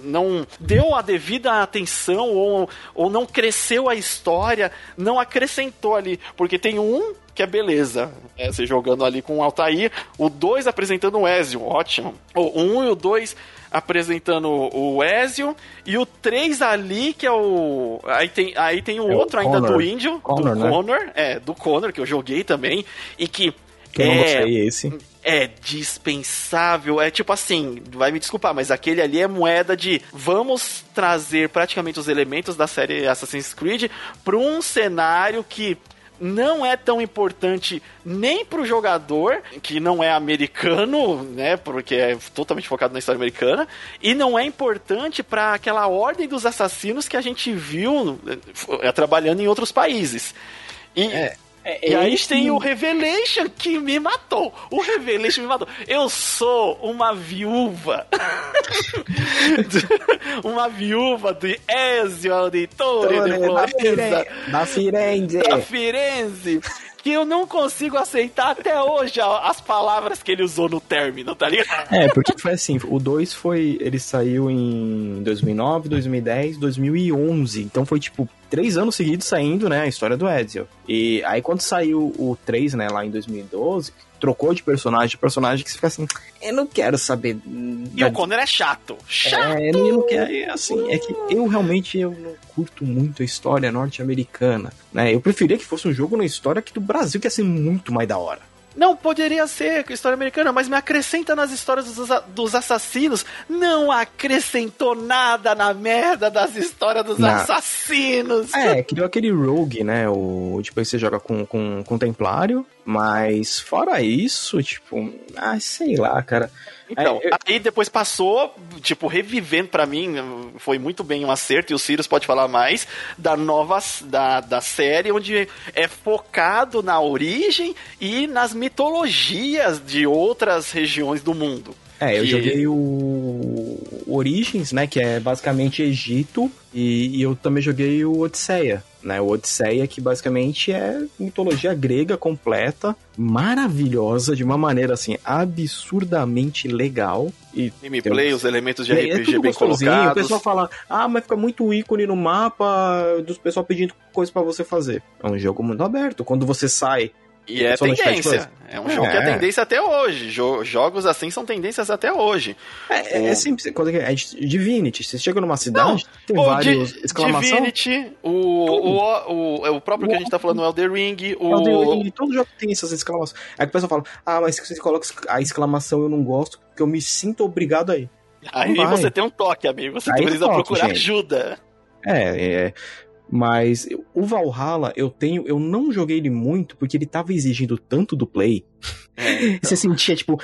não deu a devida atenção ou, ou não cresceu a história, não acrescentou ali, porque tem um que é beleza, é, você jogando ali com o Altair, o dois apresentando o Ezio, ótimo. O um e o dois apresentando o Ezio e o 3 ali, que é o. Aí tem, aí tem o é outro o ainda do índio, Connor, do né? Connor, é, do Connor, que eu joguei também, e que. Que é, esse. É dispensável. É tipo assim, vai me desculpar, mas aquele ali é moeda de vamos trazer praticamente os elementos da série Assassin's Creed para um cenário que não é tão importante nem pro jogador, que não é americano, né, porque é totalmente focado na história americana, e não é importante para aquela ordem dos assassinos que a gente viu é, trabalhando em outros países. E, é. É, e aí tem o Revelation que me matou. O Revelation me matou. Eu sou uma viúva. [LAUGHS] uma viúva de Ezio Auditore de Florença. Da Firenze. Da Firenze que eu não consigo aceitar até hoje as palavras que ele usou no término, tá ligado? É, porque foi assim, o 2 foi, ele saiu em 2009, 2010, 2011, então foi tipo três anos seguidos saindo, né, a história do Ezio. E aí quando saiu o 3, né, lá em 2012, trocou de personagem, de personagem que você fica assim, eu não quero saber. E da... o Connor é chato. Chato! É, eu não quero, é, assim, é que eu realmente eu não curto muito a história norte-americana, né? Eu preferia que fosse um jogo na história aqui do Brasil, que ia ser muito mais da hora. Não, poderia ser história americana, mas me acrescenta nas histórias dos, dos assassinos. Não acrescentou nada na merda das histórias dos assassinos. É, [LAUGHS] criou aquele rogue, né? O, tipo, você joga com, com, com Templário, mas fora isso, tipo, ah, sei lá, cara. Então, é, eu... aí depois passou, tipo, revivendo para mim, foi muito bem um acerto, e o Sirius pode falar mais, da nova, da, da série, onde é focado na origem e nas mitologias de outras regiões do mundo. É, eu que... joguei o Origins, né, que é basicamente Egito, e, e eu também joguei o Odisseia, né, o Odisseia que basicamente é mitologia grega completa, maravilhosa, de uma maneira assim, absurdamente legal. E Gameplay, tem... os elementos de RPG é, bem colocados. O pessoal fala, ah, mas fica muito ícone no mapa dos pessoal pedindo coisas para você fazer. É um jogo muito aberto. Quando você sai E é tendência. É um jogo é. que é tendência até hoje. Jo jogos assim são tendências até hoje. É, o... é simples. É, é Divinity. Você chega numa cidade, Não, tem vários di exclamação. Divinity, o, o, o, o, próprio que a gente tá falando, o Elder Ring, o... Elder Ring, todo jogo tem essas exclamações. Aí o pessoal fala, ah, mas se você coloca a exclamação eu não gosto, porque eu me sinto obrigado aí. Aí você tem um toque, amigo. Você aí precisa toque, procurar gente. ajuda. É, é. Mas o Valhalla, eu tenho. Eu não joguei ele muito porque ele tava exigindo tanto do play. É, então. [LAUGHS] Você sentia, tipo.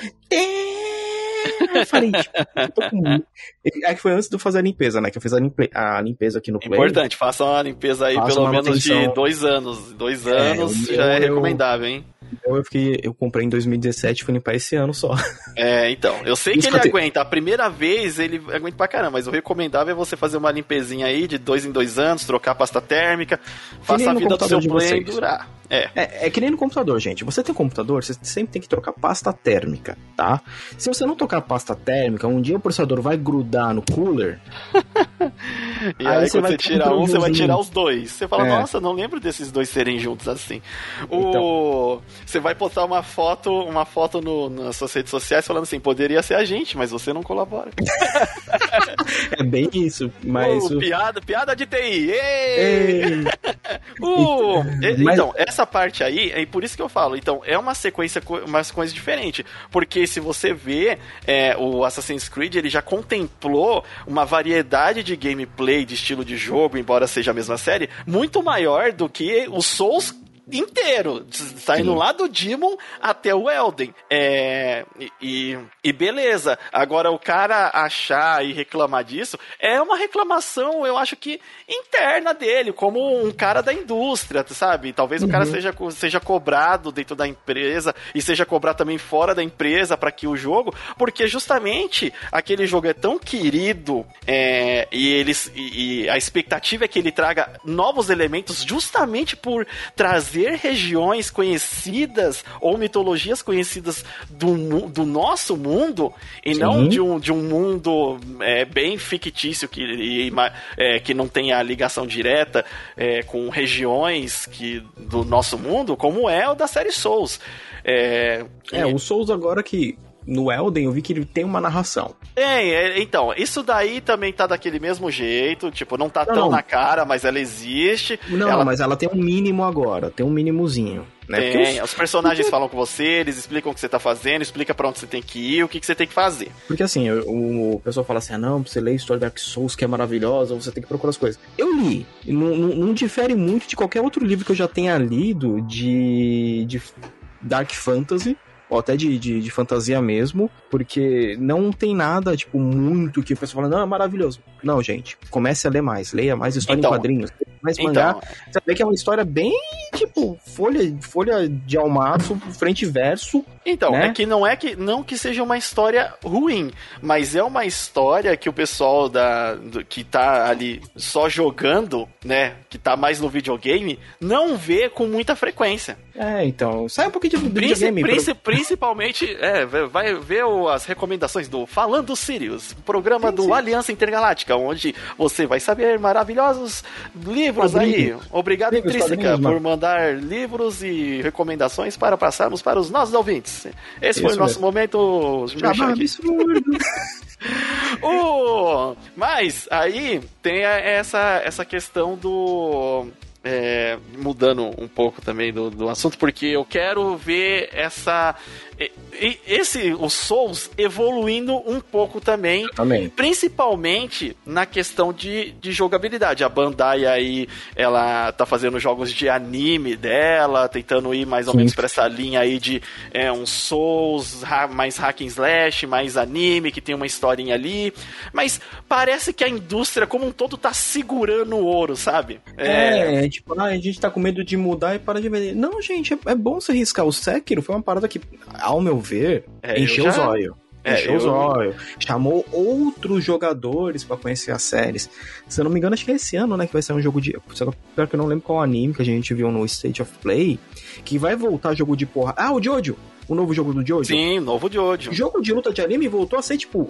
Eu falei, tipo, tô com... É que foi antes de eu fazer a limpeza, né? Que eu fiz a, limpe... a limpeza aqui no Play. Importante, faça uma limpeza aí pelo menos de dois anos. Dois é, anos é, já eu, é recomendável, hein? Então eu fiquei, eu comprei em 2017 fui limpar esse ano só. É, então, eu sei Isso que ele que aguenta. A primeira vez ele aguenta pra caramba, mas o recomendável é você fazer uma limpezinha aí de dois em dois anos, trocar a pasta térmica, faça a vida do seu play durar. É. é. É que nem no computador, gente. Você tem um computador, você sempre tem que trocar pasta térmica, tá? Se você não trocar pasta térmica, um dia o processador vai grudar no cooler. [LAUGHS] e aí, aí você vai tirar um, você vai tirar os dois. Você fala, é. nossa, não lembro desses dois serem juntos assim. O... Então... Você vai postar uma foto, uma foto no, nas suas redes sociais falando assim, poderia ser a gente, mas você não colabora. [LAUGHS] [LAUGHS] é bem isso, mas. Uh, o... Piada, piada de TI! Ei! Ei. [LAUGHS] uh, mas... Então, essa essa parte aí, é por isso que eu falo, então, é uma sequência, uma sequência diferente. Porque se você vê, é, o Assassin's Creed, ele já contemplou uma variedade de gameplay, de estilo de jogo, embora seja a mesma série, muito maior do que o Souls inteiro, saindo Sim. lá do Demon até o Elden. É, e, e beleza. Agora, o cara achar e reclamar disso é uma reclamação, eu acho que interna dele, como um cara da indústria, sabe? Talvez uhum. o cara uhum. seja, seja cobrado dentro da empresa e seja cobrado também fora da empresa para que o jogo, porque justamente aquele jogo é tão querido é, e, eles, e, e a expectativa é que ele traga novos elementos justamente por trazer trazer regiões conhecidas ou mitologias conhecidas do, do nosso mundo e Sim. não de um, de um mundo é, bem fictício que, e, é, que não tem a ligação direta é, com regiões que, do nosso mundo, como é o da série Souls. É, é, o Souls agora que no Elden eu vi que ele tem uma narração. Tem, é, então, isso daí também tá daquele mesmo jeito, tipo, não tá não, tão não. na cara, mas ela existe. Não, ela... mas ela tem um mínimo agora, tem um mínimozinho. Né? Tem, os... os... personagens Porque... falam com você, eles explicam o que você tá fazendo, explica pra onde você tem que ir, o que, que você tem que fazer. Porque assim, o, o pessoal fala assim, ah não, você lê a história Dark Souls que é maravilhosa, você tem que procurar as coisas. Eu li, não, não, não difere muito de qualquer outro livro que eu já tenha lido de, de Dark Fantasy, ou até de, de, de, fantasia mesmo, porque não tem nada, tipo, muito que o pessoal fala, não, é maravilhoso. Não, gente, comece a ler mais, leia mais história então, em quadrinhos, mais então, mangá. Você vê que é uma história bem, tipo, folha, folha de almaço, frente e verso. Então, né? é que não é que não que seja uma história ruim, mas é uma história que o pessoal da do, que tá ali só jogando, né, que tá mais no videogame, não vê com muita frequência. É, então, sai um pouquinho de videogame. Princi pro... Principalmente, é, vai ver as recomendações do Falando Sirius, programa sim, do sim. Aliança Intergaláctica, onde você vai saber maravilhosos livros aí. Obrigado, livros, Intrínseca, por mandar livros e recomendações para passarmos para os nossos ouvintes. Esse Isso foi o nosso mesmo. momento. absurdo. [LAUGHS] uh, mas aí tem essa, essa questão do é, mudando um pouco também do, do assunto, porque eu quero ver essa esse o Souls evoluindo um pouco também, também. principalmente na questão de, de jogabilidade. A Bandai aí, ela tá fazendo jogos de anime dela, tentando ir mais ou Sim. menos para essa linha aí de é, um Souls mais hack and slash, mais anime, que tem uma historinha ali, mas parece que a indústria como um todo tá segurando o ouro, sabe? É, é tipo, ah, a gente tá com medo de mudar e para de vender. Não, gente, é, é bom você riscar. O Sekiro foi uma parada que ao meu ver, é, encheu já... os olhos. É, encheu eu... os olhos. Chamou outros jogadores para conhecer as séries. Se eu não me engano, acho que é esse ano, né? Que vai ser um jogo de. Pior que eu não lembro qual anime que a gente viu no State of Play. Que vai voltar jogo de porra. Ah, o Jojo! O novo jogo do Jojo? Sim, novo Jojo. O jogo de luta de anime voltou a ser, tipo,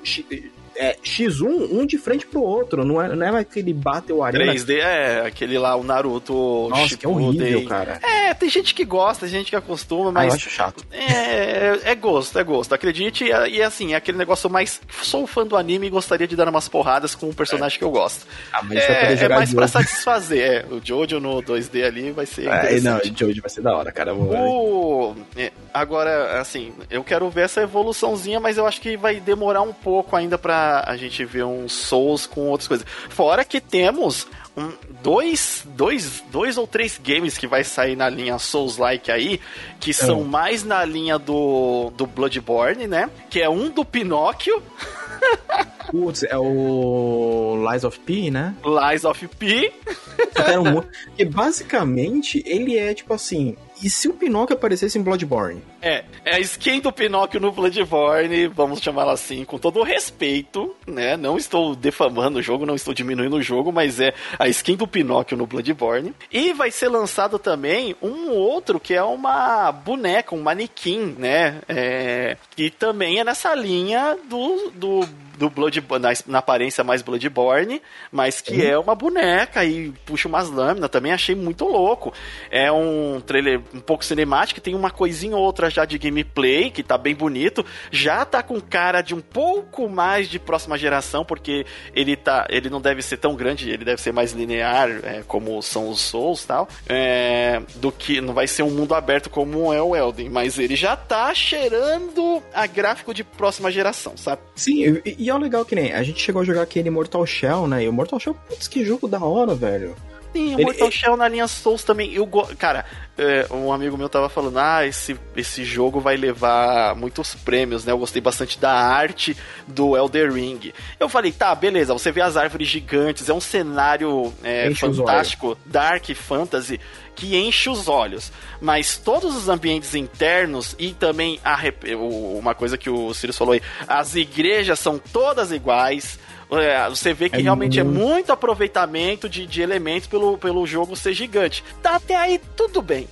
é X1, um de frente pro outro. Não é, não é aquele Battle Arena. 3D é aquele lá, o Naruto. Nossa, que é horrível, cara. É, tem gente que gosta, tem gente que acostuma, mas. Ah, eu acho chato. É, é gosto, é gosto. Acredite, e, e assim, é aquele negócio mais. Sou fã do anime e gostaria de dar umas porradas com um personagem é. que eu gosto. Ah, mas é, é mais pra satisfazer. É, o Jojo no 2D ali vai ser. É, não, o Jojo vai ser da hora, cara. O... É, agora, assim, eu quero ver essa evoluçãozinha, mas eu acho que vai demorar um pouco ainda pra a gente ver um Souls com outras coisas. Fora que temos um, dois, dois, dois ou três games que vai sair na linha Souls-like aí, que são é. mais na linha do, do Bloodborne, né? Que é um do Pinóquio. Putz, é o Lies of P, né? Lies of P. que basicamente ele é tipo assim: e se o Pinóquio aparecesse em Bloodborne? É, é a skin do Pinóquio no Bloodborne, vamos chamá-la assim, com todo o respeito, né? Não estou defamando o jogo, não estou diminuindo o jogo, mas é a skin do Pinóquio no Bloodborne. E vai ser lançado também um outro que é uma boneca, um manequim, né? É, que também é nessa linha do, do do Bloodborne, na, na, aparência mais Bloodborne, mas que é uma boneca e puxa umas lâminas, também achei muito louco. É um trailer um pouco cinemático, tem uma coisinha ou outra já de gameplay, que tá bem bonito, já tá com cara de um pouco mais de próxima geração, porque ele tá, ele não deve ser tão grande, ele deve ser mais linear, é, como são os Souls tal, é, do que não vai ser um mundo aberto como é o Elden, mas ele já tá cheirando a gráfico de próxima geração, sabe? Sim, e, e é legal que nem a gente chegou a jogar aquele Mortal Shell, né? E o Mortal Shell, putz, que jogo da hora, velho. Sim, o Mortal ele... Shell na linha Souls também. Eu go... Cara, é, um amigo meu tava falando: ah, esse, esse jogo vai levar muitos prêmios, né? Eu gostei bastante da arte do Elder Ring. Eu falei: tá, beleza, você vê as árvores gigantes, é um cenário é, fantástico, Dark Fantasy que enche os olhos. Mas todos os ambientes internos e também a, uma coisa que o Sirius falou aí, as igrejas são todas iguais. É, você vê que é realmente muito... é muito aproveitamento de, de elementos pelo, pelo jogo ser gigante. Tá até aí tudo bem.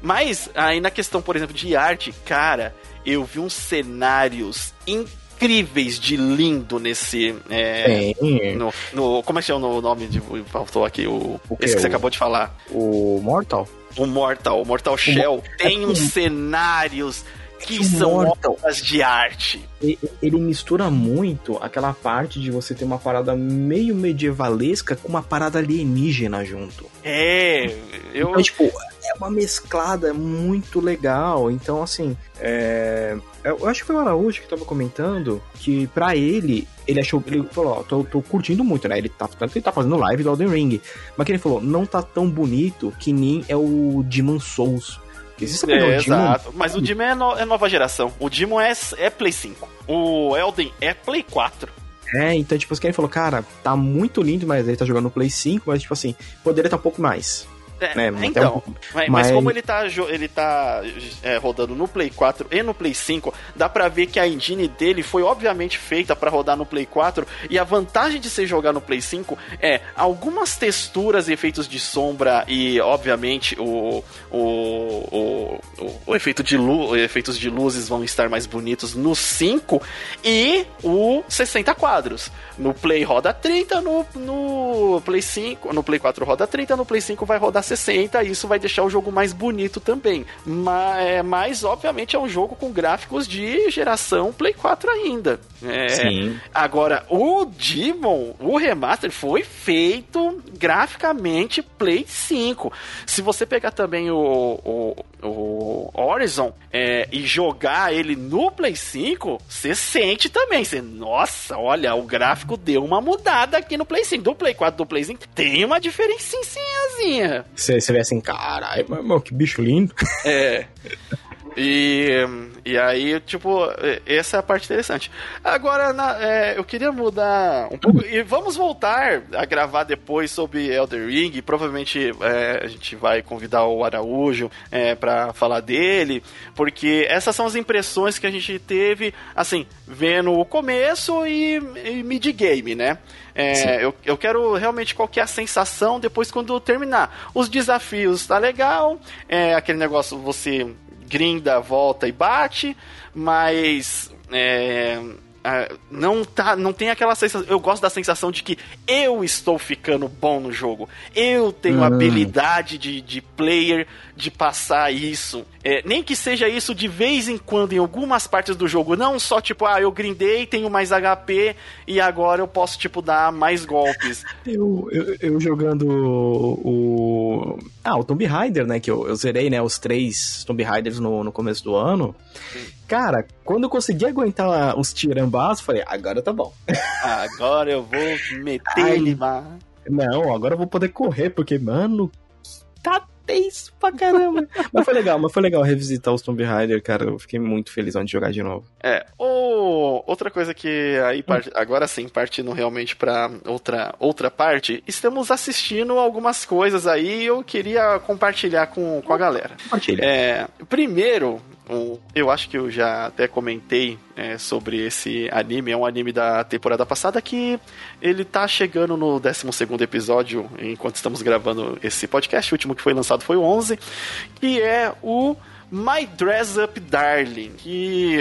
Mas aí na questão, por exemplo, de arte, cara, eu vi uns cenários incríveis de lindo nesse. É, no, no, como é que é o nome de. Faltou aqui o. o esse que você acabou de falar. O Mortal? O Mortal, o Mortal Shell. O, tem é uns cenários que são Mortal, obras de arte. Ele mistura muito aquela parte de você ter uma parada meio medievalesca com uma parada alienígena junto. É, eu. Então, tipo, é uma mesclada muito legal. Então, assim, é... eu acho que foi o Araújo que tava comentando que para ele, ele achou, ele falou, ó, tô, tô, curtindo muito, né? Ele tá, tanto ele tá fazendo live do Elden Ring, mas que ele falou, não tá tão bonito que nem é o Demon Souls. Existe é, exato. Mas o Demon é, no, é, nova geração. O Demon é, é Play 5. O Elden é Play 4. É, então, tipo, quem falou, cara, tá muito lindo, mas ele tá jogando no Play 5, mas, tipo assim, poderia estar tá um pouco mais. É, né? Então, um... mas, mas, como ele tá, ele tá é, rodando no Play 4 e no Play 5, dá pra ver que a engine dele foi obviamente feita para rodar no Play 4 e a vantagem de se jogar no Play 5 é algumas texturas e efeitos de sombra e obviamente o, o, o, o, o efeito de luz, efeitos de luzes vão estar mais bonitos no 5 e o 60 quadros. No Play roda 30, no, no Play 5, no Play 4 roda 30, no Play 5 vai rodar 60, isso vai deixar o jogo mais bonito também. Mas, é, mas obviamente, é um jogo com gráficos de geração Play 4 ainda. É, Sim. Agora, o Demon, o remaster, foi feito graficamente Play 5. Se você pegar também o, o, o Horizon é, e jogar ele no Play 5, você sente também. Você, nossa, olha, o gráfico deu uma mudada aqui no Play 5. Do Play 4 do Play 5 tem uma diferencinhazinha. Você, você vê assim, caralho, que bicho lindo. É. [LAUGHS] E, e aí, tipo, essa é a parte interessante. Agora, na, é, eu queria mudar um pouco. E vamos voltar a gravar depois sobre Elder Ring. Provavelmente é, a gente vai convidar o Araújo é, para falar dele. Porque essas são as impressões que a gente teve, assim, vendo o começo e, e mid-game, né? É, eu, eu quero realmente qual que é a sensação depois quando terminar. Os desafios tá legal, é aquele negócio você grinda, volta e bate, mas é, uh, não tá, não tem aquela sensação. Eu gosto da sensação de que eu estou ficando bom no jogo. Eu tenho hum. habilidade de, de player de passar isso. É, nem que seja isso de vez em quando em algumas partes do jogo, não só tipo, ah, eu grindei, tenho mais HP e agora eu posso tipo dar mais golpes. [LAUGHS] eu, eu, eu, jogando o ah, o Tomb Raider, né, que eu, eu zerei, né, os três Tomb Raiders no, no começo do ano. Sim. Cara, quando eu consegui aguentar os tirambás, falei, agora tá bom. [LAUGHS] Agora eu vou meter ele lá. Não, agora eu vou poder correr, porque, mano, tá tenso pra caramba. mas foi legal, mas foi legal revisitar os Tomb Raider, cara. Eu fiquei muito feliz de jogar de novo. É, ou outra coisa que aí part... agora sim, partindo realmente pra outra, outra parte, estamos assistindo algumas coisas aí eu queria compartilhar com, com a galera. Compartilha. É, primeiro, eu acho que eu já até comentei é, sobre esse anime. É um anime da temporada passada que ele tá chegando no 12 episódio enquanto estamos gravando esse podcast. O último que foi lançado foi o 11, que é o My Dress Up Darling. Que,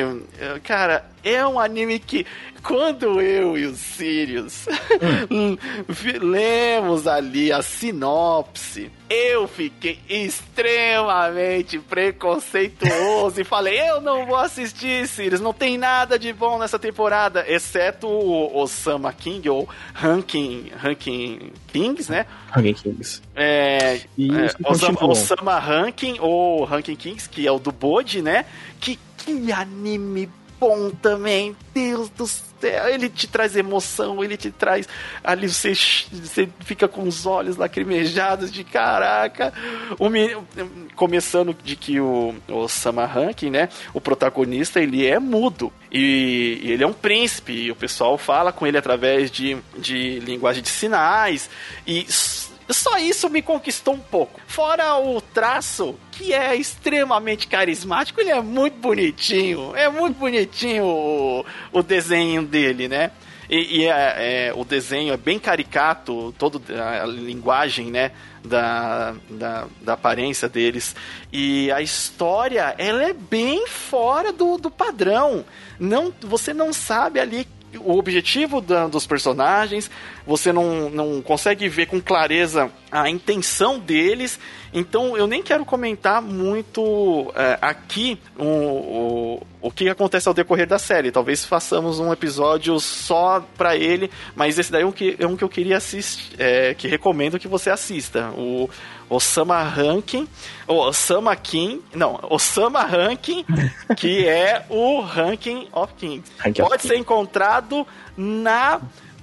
cara, é um anime que quando eu e o Sirius hum. [LAUGHS] lemos ali a sinopse, eu fiquei extremamente preconceituoso e falei: eu não vou assistir, Sirius, não tem nada de bom nessa temporada, exceto o Osama King ou Ranking, Ranking Kings, né? Ranking Kings. É, é Osama, Osama Ranking ou Ranking Kings, que é o do Bode, né? Que, que anime bom também, Deus do céu ele te traz emoção, ele te traz. Ali você, você fica com os olhos lacrimejados de caraca. O menino, começando de que o, o Sama Rankin, né? O protagonista, ele é mudo. E, e, ele é um príncipe. E o pessoal fala com ele através de, de linguagem de sinais. E só isso me conquistou um pouco. Fora o traço, que é extremamente carismático, ele é muito bonitinho. É muito bonitinho o, o desenho dele, né? E, e é, é, o desenho é bem caricato, toda a linguagem, né? Da, da, da, aparência deles. E a história, ela é bem fora do, do padrão. Não, você não sabe ali o objetivo da, dos personagens, você não, não consegue ver com clareza a intenção deles. Então eu nem quero comentar muito é, aqui o, o, o que acontece ao decorrer da série. Talvez façamos um episódio só para ele, mas esse daí é um que, é um que eu queria assistir, é, que recomendo que você assista. O Osama Rankin, o Osama King, não, Osama Rankin, [LAUGHS] que é o Ranking of Kings. Pode ser encontrado na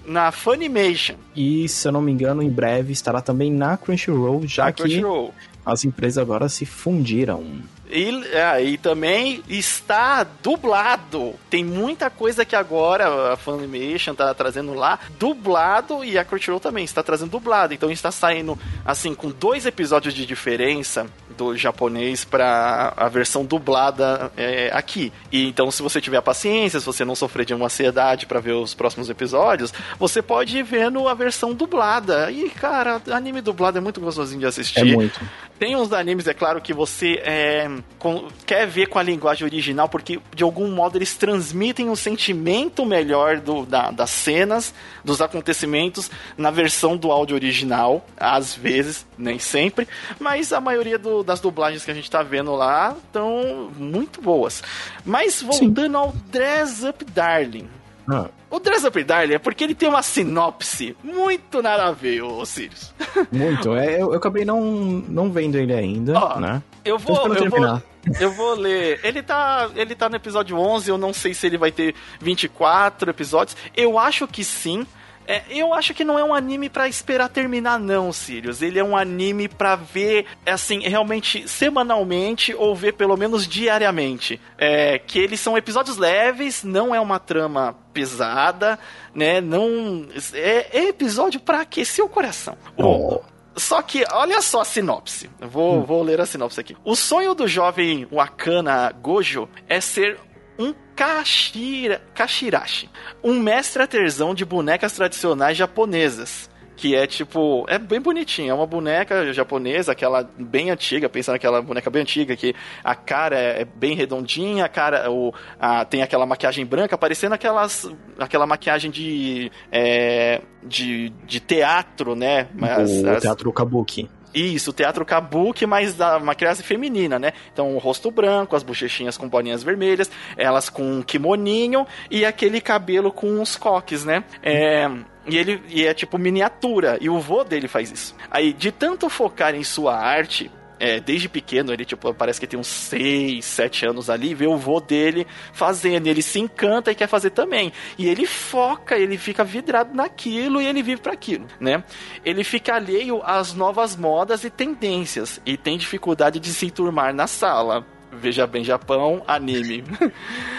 na Funimation. E, se eu não me engano, em breve estará também na Crunchyroll, já na que Crunchyroll. as empresas agora se fundiram. E, é, e também está dublado. Tem muita coisa que agora a Funimation está trazendo lá dublado e a Crunchyroll também está trazendo dublado. Então está saindo assim com dois episódios de diferença do japonês para a versão dublada é, aqui. E então, se você tiver paciência, se você não sofrer de uma ansiedade para ver os próximos episódios, você pode ir vendo a versão dublada. E, cara, anime dublado é muito gostosinho de assistir. É muito. Tem uns animes, é claro, que você é, com, quer ver com a linguagem original, porque de algum modo eles transmitem um sentimento melhor do, da, das cenas, dos acontecimentos, na versão do áudio original, às vezes, nem sempre, mas a maioria do, das dublagens que a gente tá vendo lá estão muito boas. Mas voltando Sim. ao Dress Up Darling. Ah. O Dress Up Darling é porque ele tem uma sinopse muito nada a ver, ô Sirius. Muito. É, eu, eu acabei não, não vendo ele ainda, Ó, né? Eu vou, eu vou, eu vou ler. Ele tá, ele tá no episódio 11, eu não sei se ele vai ter 24 episódios. Eu acho que sim. É, eu acho que não é um anime para esperar terminar, não, Sirius. Ele é um anime para ver, assim, realmente semanalmente ou ver pelo menos diariamente. É, que eles são episódios leves, não é uma trama pesada, né? Não. É, é episódio para aquecer o coração. Oh. Só que, olha só a sinopse. Vou, hum. vou ler a sinopse aqui. O sonho do jovem Wakana Gojo é ser um Kashira, Kashirashi, um mestre artesão de bonecas tradicionais japonesas, que é tipo, é bem bonitinha, é uma boneca japonesa, aquela bem antiga, pensa naquela boneca bem antiga, que a cara é, é bem redondinha, a cara o, a, tem aquela maquiagem branca, parecendo aquelas, aquela maquiagem de, é, de, de teatro, né? Mas, o as, teatro kabuki. Isso, teatro kabuki, mas da uma criança feminina, né? Então, o rosto branco, as bochechinhas com bolinhas vermelhas, elas com um kimoninho e aquele cabelo com uns coques, né? É, e ele e é tipo miniatura, e o vô dele faz isso. Aí, de tanto focar em sua arte, é, desde pequeno, ele, tipo, parece que tem uns 6, 7 anos ali, vê o vô dele fazendo, e ele se encanta e quer fazer também. E ele foca, ele fica vidrado naquilo e ele vive para aquilo, né? Ele fica alheio às novas modas e tendências, e tem dificuldade de se enturmar na sala. Veja bem, Japão, anime. [LAUGHS]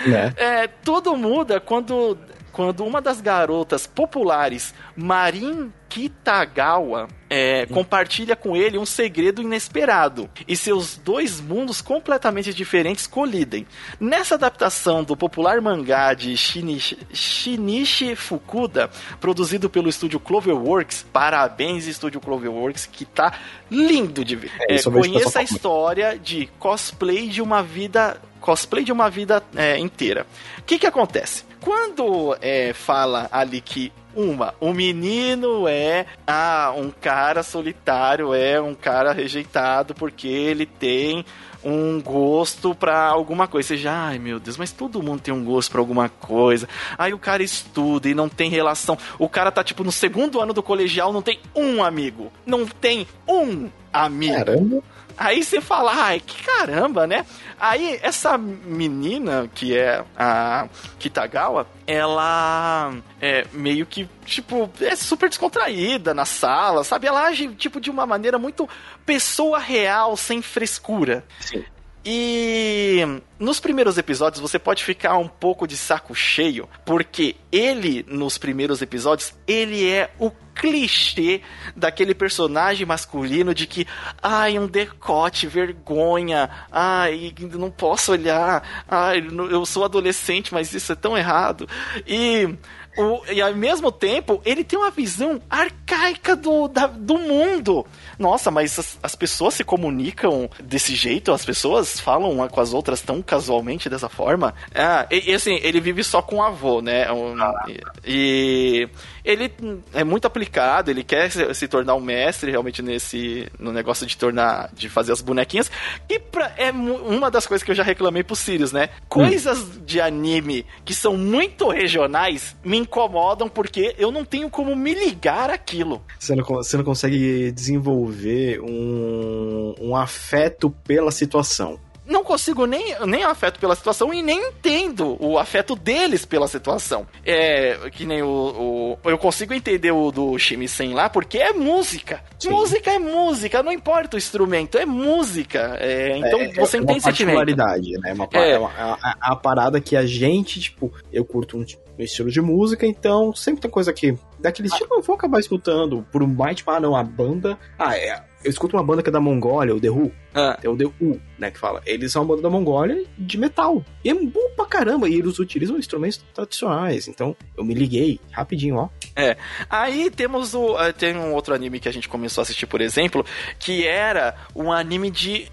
É. é tudo muda quando quando uma das garotas populares, Marin Kitagawa, é, compartilha com ele um segredo inesperado e seus dois mundos completamente diferentes colidem. Nessa adaptação do popular mangá de Shinichi, Shinichi Fukuda, produzido pelo estúdio Cloverworks, parabéns estúdio Cloverworks, que tá lindo de ver. É, é, conheça a história de cosplay de uma vida cosplay de uma vida é, inteira. O que que acontece? Quando é, fala ali que uma, o menino é ah, um cara solitário, é um cara rejeitado porque ele tem um gosto para alguma coisa. Você já, ai meu Deus, mas todo mundo tem um gosto para alguma coisa. Aí o cara estuda e não tem relação. O cara tá tipo no segundo ano do colegial, não tem um amigo. Não tem um amigo. Caramba. Aí você fala, ai, que caramba, né? Aí essa menina, que é a Kitagawa, ela é meio que, tipo, é super descontraída na sala, sabe? Ela age, tipo, de uma maneira muito pessoa real, sem frescura. Sim. E nos primeiros episódios você pode ficar um pouco de saco cheio, porque ele, nos primeiros episódios, ele é o clichê daquele personagem masculino de que, ai, um decote, vergonha, ai, não posso olhar, ai, eu sou adolescente, mas isso é tão errado. E o, e ao mesmo tempo, ele tem uma visão arcaica do, da, do mundo. Nossa, mas as, as, pessoas se comunicam desse jeito? As pessoas falam uma com as outras tão casualmente dessa forma? Ah, e, e assim, ele vive só com o avô, né? Um, ah. e, ele é muito aplicado, ele quer se, tornar um mestre realmente nesse no negócio de tornar de fazer as bonequinhas. E pra, é uma das coisas que eu já reclamei pro Sirius, né? Coisas hum. de anime que são muito regionais me incomodam porque eu não tenho como me ligar aquilo. Você não, você não consegue desenvolver um, um afeto pela situação não consigo nem, nem afeto pela situação e nem entendo o afeto deles pela situação. É, que nem o, o eu consigo entender o do Shimisen lá porque é música. Sim. Música é música, não importa o instrumento, é música. É, então é, você é entende uma particularidade, né? Uma, é. uma, a, a, parada que a gente, tipo, eu curto um, um estilo de música, então sempre tem coisa que daquele estilo eu vou acabar escutando por mais tipo, ah não, a banda, ah, é, eu escuto uma banda que é da Mongólia, o The Who. Ah. É o The Who, né, que fala. Eles são uma banda da Mongólia de metal. E é bom pra caramba. E eles utilizam instrumentos tradicionais. Então, eu me liguei rapidinho, ó. É. Aí temos o. Eh, tem um outro anime que a gente começou a assistir, por exemplo, que era um anime de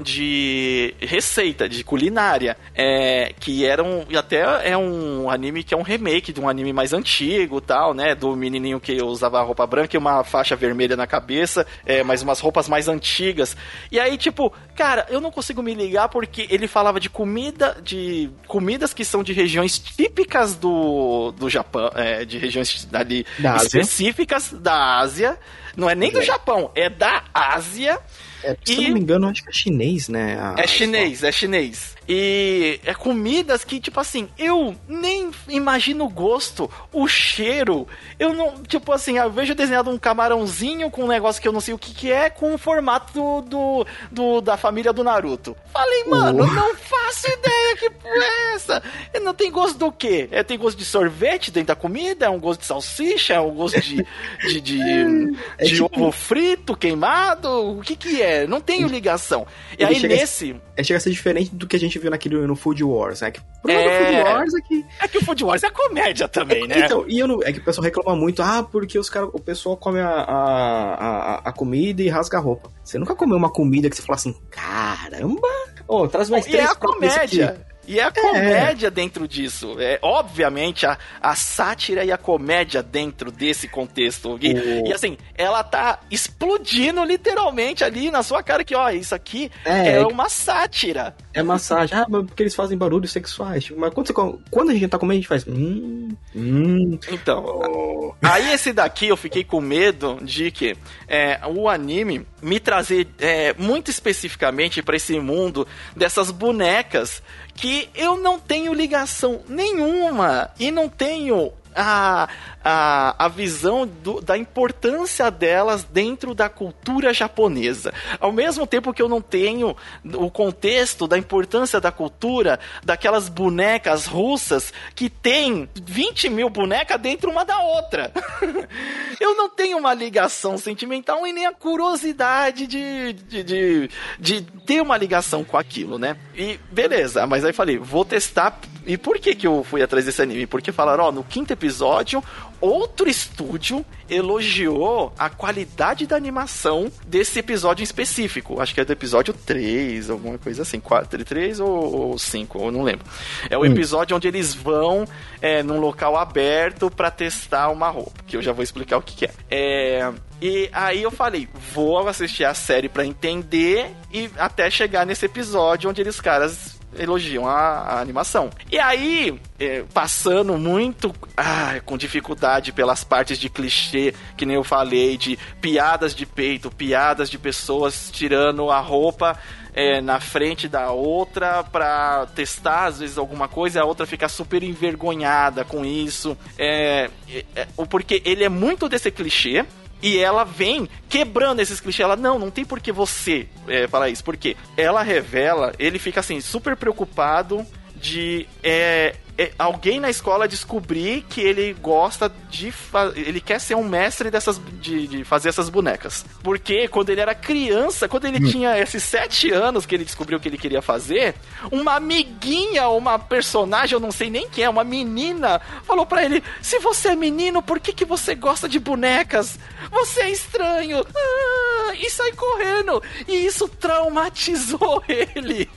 de receita, de culinária, é, que era um, até é um anime que é um remake de um anime mais antigo tal, né, do menininho que usava roupa branca e uma faixa vermelha na cabeça, é, mas umas roupas mais antigas. E aí, tipo, cara, eu não consigo me ligar porque ele falava de comida, de comidas que são de regiões típicas do, do Japão, é, de regiões ali da específicas da Ásia, não é nem do. Japão, é da Ásia. É, se e... eu não me engano, acho que é chinês, né? A... É chinês, é chinês. E é comidas que, tipo assim, eu nem imagino o gosto, o cheiro. Eu não, tipo assim, eu vejo desenhado um camarãozinho com um negócio que eu não sei o que, que é, com o formato do, do, do da família do Naruto. Falei, mano, uh. não faço ideia que porra é essa? Não tem gosto do quê? É, tem gosto de sorvete dentro da comida? É um gosto de salsicha? É um gosto de, de, de, [LAUGHS] é de tipo... ovo frito, queimado? O que que é? Não tem ligação. E Ele aí nesse... É, chega a ser diferente do que a gente viu naquele no Food Wars, né? Que, o é... do Food Wars é que... É que o Food Wars é comédia também, é, né? Então, e eu não, é que o pessoal reclama muito, ah, porque os cara, o pessoal come a, a, a, a comida e rasga a roupa. Você nunca comeu uma comida que você fala assim, caramba, oh, traz mais três E é a comédia. E é a comédia é. dentro disso. É, obviamente, a, a sátira e a comédia dentro desse contexto. E, oh. e, assim, ela tá explodindo literalmente ali na sua cara que, ó, isso aqui é, é uma sátira. É massagem. Ah, mas porque eles fazem barulhos sexuais. Tipo, mas quando, você, quando a gente tá comendo, a gente faz. Hum, hum. Então. Oh. Aí esse daqui eu fiquei com medo de que é, o anime me trazer é, muito especificamente para esse mundo dessas bonecas que eu não tenho ligação nenhuma e não tenho a, a, a visão do, da importância delas dentro da cultura japonesa. Ao mesmo tempo que eu não tenho o contexto da importância da cultura daquelas bonecas russas que tem 20 mil bonecas dentro uma da outra. [LAUGHS] eu não tenho uma ligação sentimental e nem a curiosidade de, de, de, de ter uma ligação com aquilo, né? E beleza, mas aí falei, vou testar. E por que, que eu fui atrás desse anime? Porque falaram, ó, no quinto episódio, outro estúdio elogiou a qualidade da animação desse episódio em específico. Acho que é do episódio 3, alguma coisa assim. 4, 3 ou 5, eu não lembro. É o hum. episódio onde eles vão é, num local aberto para testar uma roupa, que eu já vou explicar o que, que é. é. E aí eu falei, vou assistir a série para entender e até chegar nesse episódio onde eles caras elogiam a, a animação. E aí, é, passando muito ah, com dificuldade pelas partes de clichê, que nem eu falei, de piadas de peito, piadas de pessoas tirando a roupa é, na frente da outra pra testar, às vezes, alguma coisa, a outra fica super envergonhada com isso. É, é, é porque ele é muito desse clichê. E ela vem quebrando esses clichês. Ela, não, não tem por que você é, falar isso. Porque ela revela, ele fica assim, super preocupado de é, alguém na escola descobrir que ele gosta de. Ele quer ser um mestre dessas. De, de, fazer essas bonecas. Porque quando ele era criança, quando ele hum. tinha esses sete anos que ele descobriu que ele queria fazer, uma amiguinha, uma personagem, eu não sei nem quem é, uma menina, falou para ele: se você é menino, por que, que você gosta de bonecas? Você é estranho! Ah, e sai correndo! E isso traumatizou [LAUGHS] ele.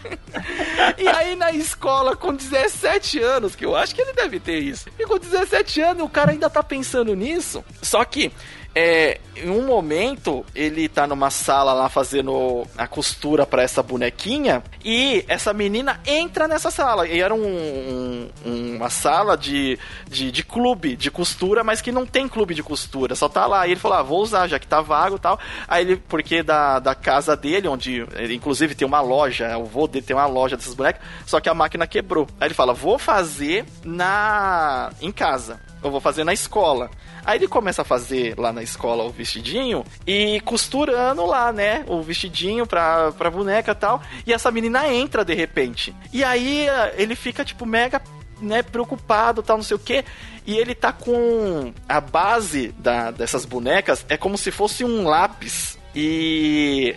e aí na escola, com 17 anos, anos, que eu acho que ele deve ter isso. E com 17 anos, o cara ainda tá pensando nisso. Só que é, em um momento ele tá numa sala lá fazendo a costura para essa bonequinha e essa menina entra nessa sala. E era um, um, uma sala de, de, de, clube de costura, mas que não tem clube de costura, só tá lá. E ele falou: ah, vou usar, já que tá vago e tal. Aí ele, porque da, da casa dele, onde inclusive tem uma loja, o vô dele tem uma loja dessas bonecas, só que a máquina quebrou. Aí ele fala: vou fazer na em casa. Eu vou fazer na escola. Aí ele começa a fazer lá na escola o vestidinho e costurando lá, né? O vestidinho pra, pra boneca e tal. E essa menina entra de repente. E aí eh, ele fica, tipo, mega né, preocupado, tal, não sei o que. E ele tá com a base da, dessas bonecas é como se fosse um lápis. E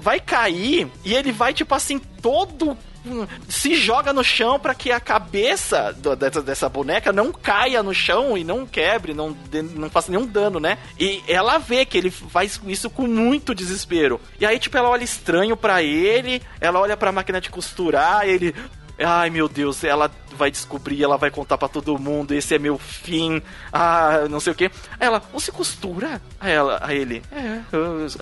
vai cair e ele vai, tipo assim, todo se joga no chão para que a cabeça do, dessa, dessa, boneca não caia no chão e não quebre, não, não faça nenhum dano, né? E ela vê que ele faz isso com muito desespero. E aí, tipo, ela olha estranho para ele, ela olha pra máquina de costurar, ele. Ai meu Deus, ela vai descobrir, ela vai contar para todo mundo, esse é meu fim, ah, não sei o que. Ela, você costura? Aí, ela, aí ele, é,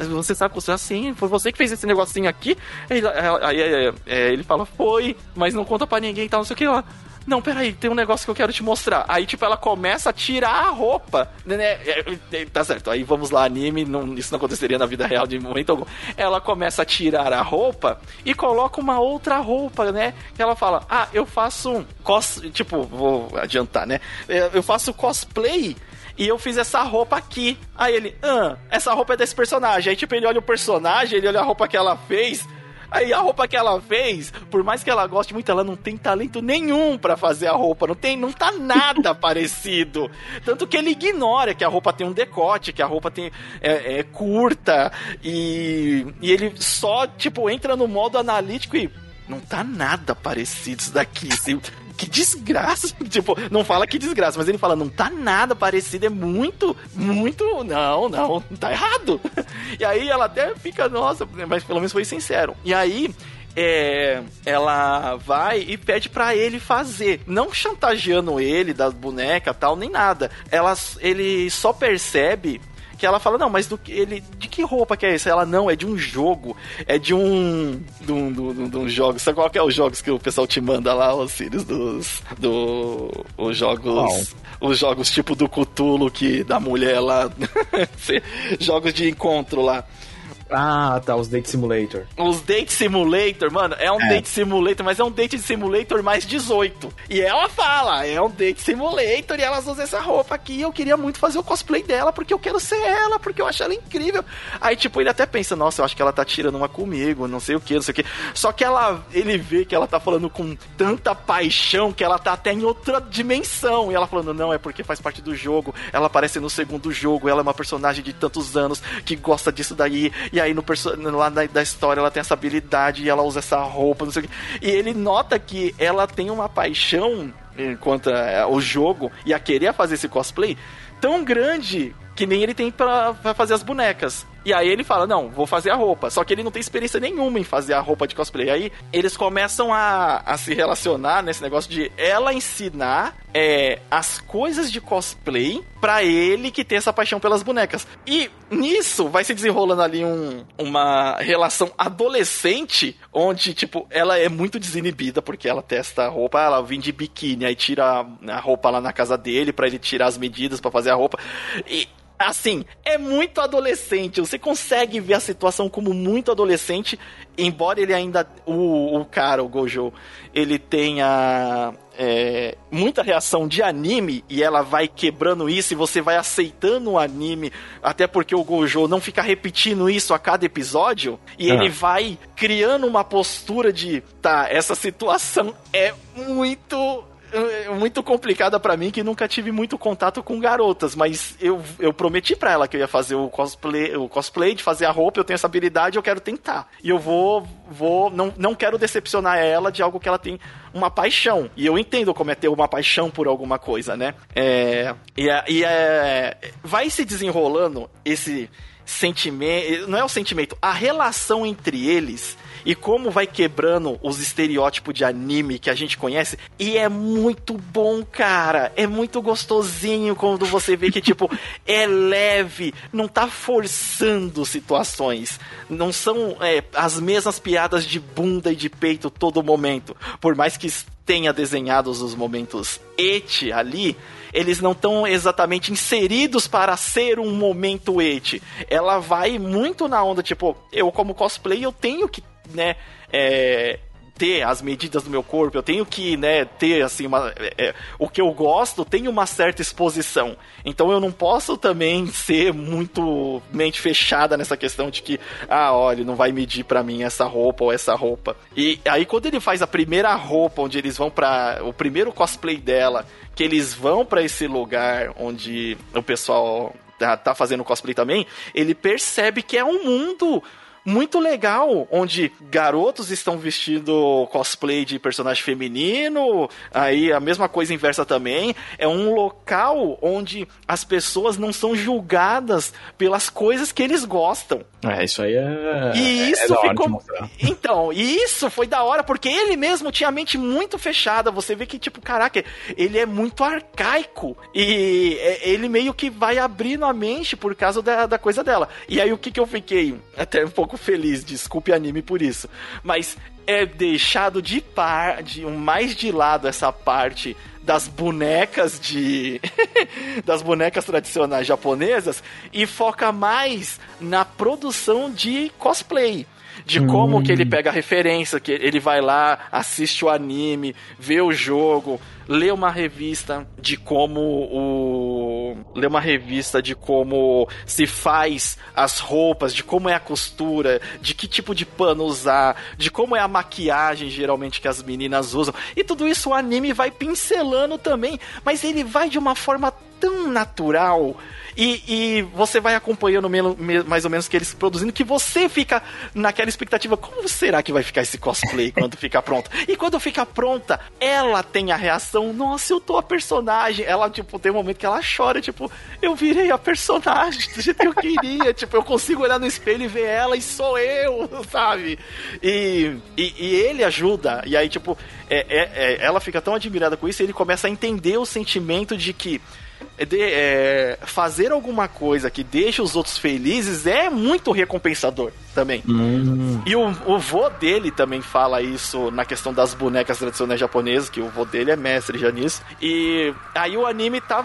você sabe costurar? Sim, foi você que fez esse negocinho aqui? Aí, aí, aí ele fala, foi, mas não conta para ninguém e tal, não sei o que. Ela, não, peraí, tem um negócio que eu quero te mostrar. Aí, tipo, ela começa a tirar a roupa, né? né é, é, tá certo, aí vamos lá, anime, não, isso não aconteceria na vida real de momento algum. Ela começa a tirar a roupa e coloca uma outra roupa, né? Ela fala, ah, eu faço cos... Tipo, vou adiantar, né? É, eu faço cosplay e eu fiz essa roupa aqui. Aí ele, ah, essa roupa é desse personagem. Aí, tipo, ele olha o personagem, ele olha a roupa que ela fez. Aí a roupa que ela fez, por mais que ela goste muito, ela não tem talento nenhum para fazer a roupa, não tem, não tá nada [LAUGHS] parecido. Tanto que ele ignora que a roupa tem um decote, que a roupa tem é, é curta e, e ele só tipo entra no modo analítico e não tá nada parecido isso daqui. Que desgraça. [LAUGHS] Tipo, não fala que desgraça, mas ele fala, não tá nada parecido, é muito, muito. Não, não, tá errado. [LAUGHS] E aí ela até fica, nossa, mas pelo menos foi sincero. E aí. É, ela vai e pede para ele fazer, não chantageando ele das bonecas tal nem nada. Ela, ele só percebe que ela fala, não, mas do que ele. De que roupa que é essa? Ela, não, é de um jogo. É de um. De um, de um, de um jogo. Sabe qual que é os jogos que o pessoal te manda lá, os filhos dos. Do, os jogos. Os jogos tipo do Cutulo que da mulher lá. [LAUGHS] jogos de encontro lá. Ah, tá, os Date Simulator. Os Date Simulator, mano, é um é. Date Simulator, mas é um Date Simulator mais 18. E ela fala, é um Date Simulator e elas usam essa roupa aqui. E eu queria muito fazer o cosplay dela, porque eu quero ser ela, porque eu acho ela incrível. Aí, tipo, ele até pensa, nossa, eu acho que ela tá tirando uma comigo, não sei o que, não sei o que. Só que ela, ele vê que ela tá falando com tanta paixão que ela tá até em outra dimensão. E ela falando, não, é porque faz parte do jogo. Ela aparece no segundo jogo, ela é uma personagem de tantos anos que gosta disso daí. E aí no lá da, da, história ela tem essa habilidade e ela usa essa roupa, não sei o que. E ele nota que ela tem uma paixão enquanto é, o jogo e a querer fazer esse cosplay tão grande que nem ele tem para fazer as bonecas. E aí ele fala: Não, vou fazer a roupa. Só que ele não tem experiência nenhuma em fazer a roupa de cosplay. Aí eles começam a, a se relacionar nesse negócio de ela ensinar é, as coisas de cosplay para ele que tem essa paixão pelas bonecas. E nisso vai se desenrolando ali um, uma relação adolescente, onde, tipo, ela é muito desinibida porque ela testa a roupa, ela vem de biquíni, aí tira a roupa lá na casa dele para ele tirar as medidas para fazer a roupa. E assim, é muito adolescente. Você consegue ver a situação como muito adolescente, embora ele ainda. O, o cara, o Gojo, ele tenha. É, muita reação de anime e ela vai quebrando isso e você vai aceitando o anime, até porque o Gojo não fica repetindo isso a cada episódio e ah. ele vai criando uma postura de tá, essa situação é muito muito complicada para mim que nunca tive muito contato com garotas, mas eu, eu prometi para ela que eu ia fazer o cosplay, o cosplay de fazer a roupa, eu tenho essa habilidade, eu quero tentar. E eu vou vou não, não quero decepcionar ela de algo que ela tem uma paixão. E eu entendo como é ter uma paixão por alguma coisa, né? É, e, é, e é, vai se desenrolando esse sentimento, não é o sentimento, a relação entre eles e como vai quebrando os estereótipos de anime que a gente conhece. E é muito bom, cara. É muito gostosinho quando você vê que, tipo, [LAUGHS] é leve, não tá forçando situações. Não são é, as mesmas piadas de bunda e de peito todo momento. Por mais que tenha desenhado os momentos et ali, eles não estão exatamente inseridos para ser um momento et. Ela vai muito na onda, tipo, eu como cosplay eu tenho que né, é, ter as medidas do meu corpo, eu tenho que, né, ter, assim, uma, é, é, o que eu gosto tem uma certa exposição. Então eu não posso também ser muito mente fechada nessa questão de que, ah, olha, não vai medir para mim essa roupa ou essa roupa. E aí quando ele faz a primeira roupa, onde eles vão para o primeiro cosplay dela, que eles vão para esse lugar onde o pessoal tá, tá fazendo cosplay também, ele percebe que é um mundo muito legal, onde garotos estão vestindo cosplay de personagem feminino, aí a mesma coisa inversa também. É um local onde as pessoas não são julgadas pelas coisas que eles gostam. É, isso aí é. E é isso é ficou. Então, e isso foi da hora, porque ele mesmo tinha a mente muito fechada. Você vê que, tipo, caraca, ele é muito arcaico. E é, ele meio que vai abrindo a mente por causa da, da coisa dela. E aí o que, que eu fiquei até um pouco feliz, desculpe anime por isso. Mas é deixado de par, de um mais de lado essa parte das bonecas de [LAUGHS] das bonecas tradicionais japonesas e foca mais na produção de cosplay de como hum. que ele pega a referência, que ele vai lá, assiste o anime, vê o jogo, lê uma revista de como o ler uma revista de como se faz as roupas, de como é a costura, de que tipo de pano usar, de como é a maquiagem geralmente que as meninas usam. E tudo isso o anime vai pincelando também, mas ele vai de uma forma tão natural e, e você vai acompanhando mais ou menos que eles produzindo, que você fica naquela expectativa: como será que vai ficar esse cosplay [LAUGHS] quando ficar pronto? E quando fica pronta, ela tem a reação: nossa, eu tô a personagem. Ela, tipo, tem um momento que ela chora, tipo, eu virei a personagem do jeito que eu queria. [LAUGHS] tipo, eu consigo olhar no espelho e ver ela e sou eu, [LAUGHS] sabe? E, e, e ele ajuda. E aí, tipo, é, é, é, ela fica tão admirada com isso e ele começa a entender o sentimento de que de, é, fazer alguma coisa que deixe os outros felizes é muito recompensador também. Hum. E o, o vô dele também fala isso na questão das bonecas tradicionais japonesas, que o vô dele é mestre já nisso. E aí o anime tá,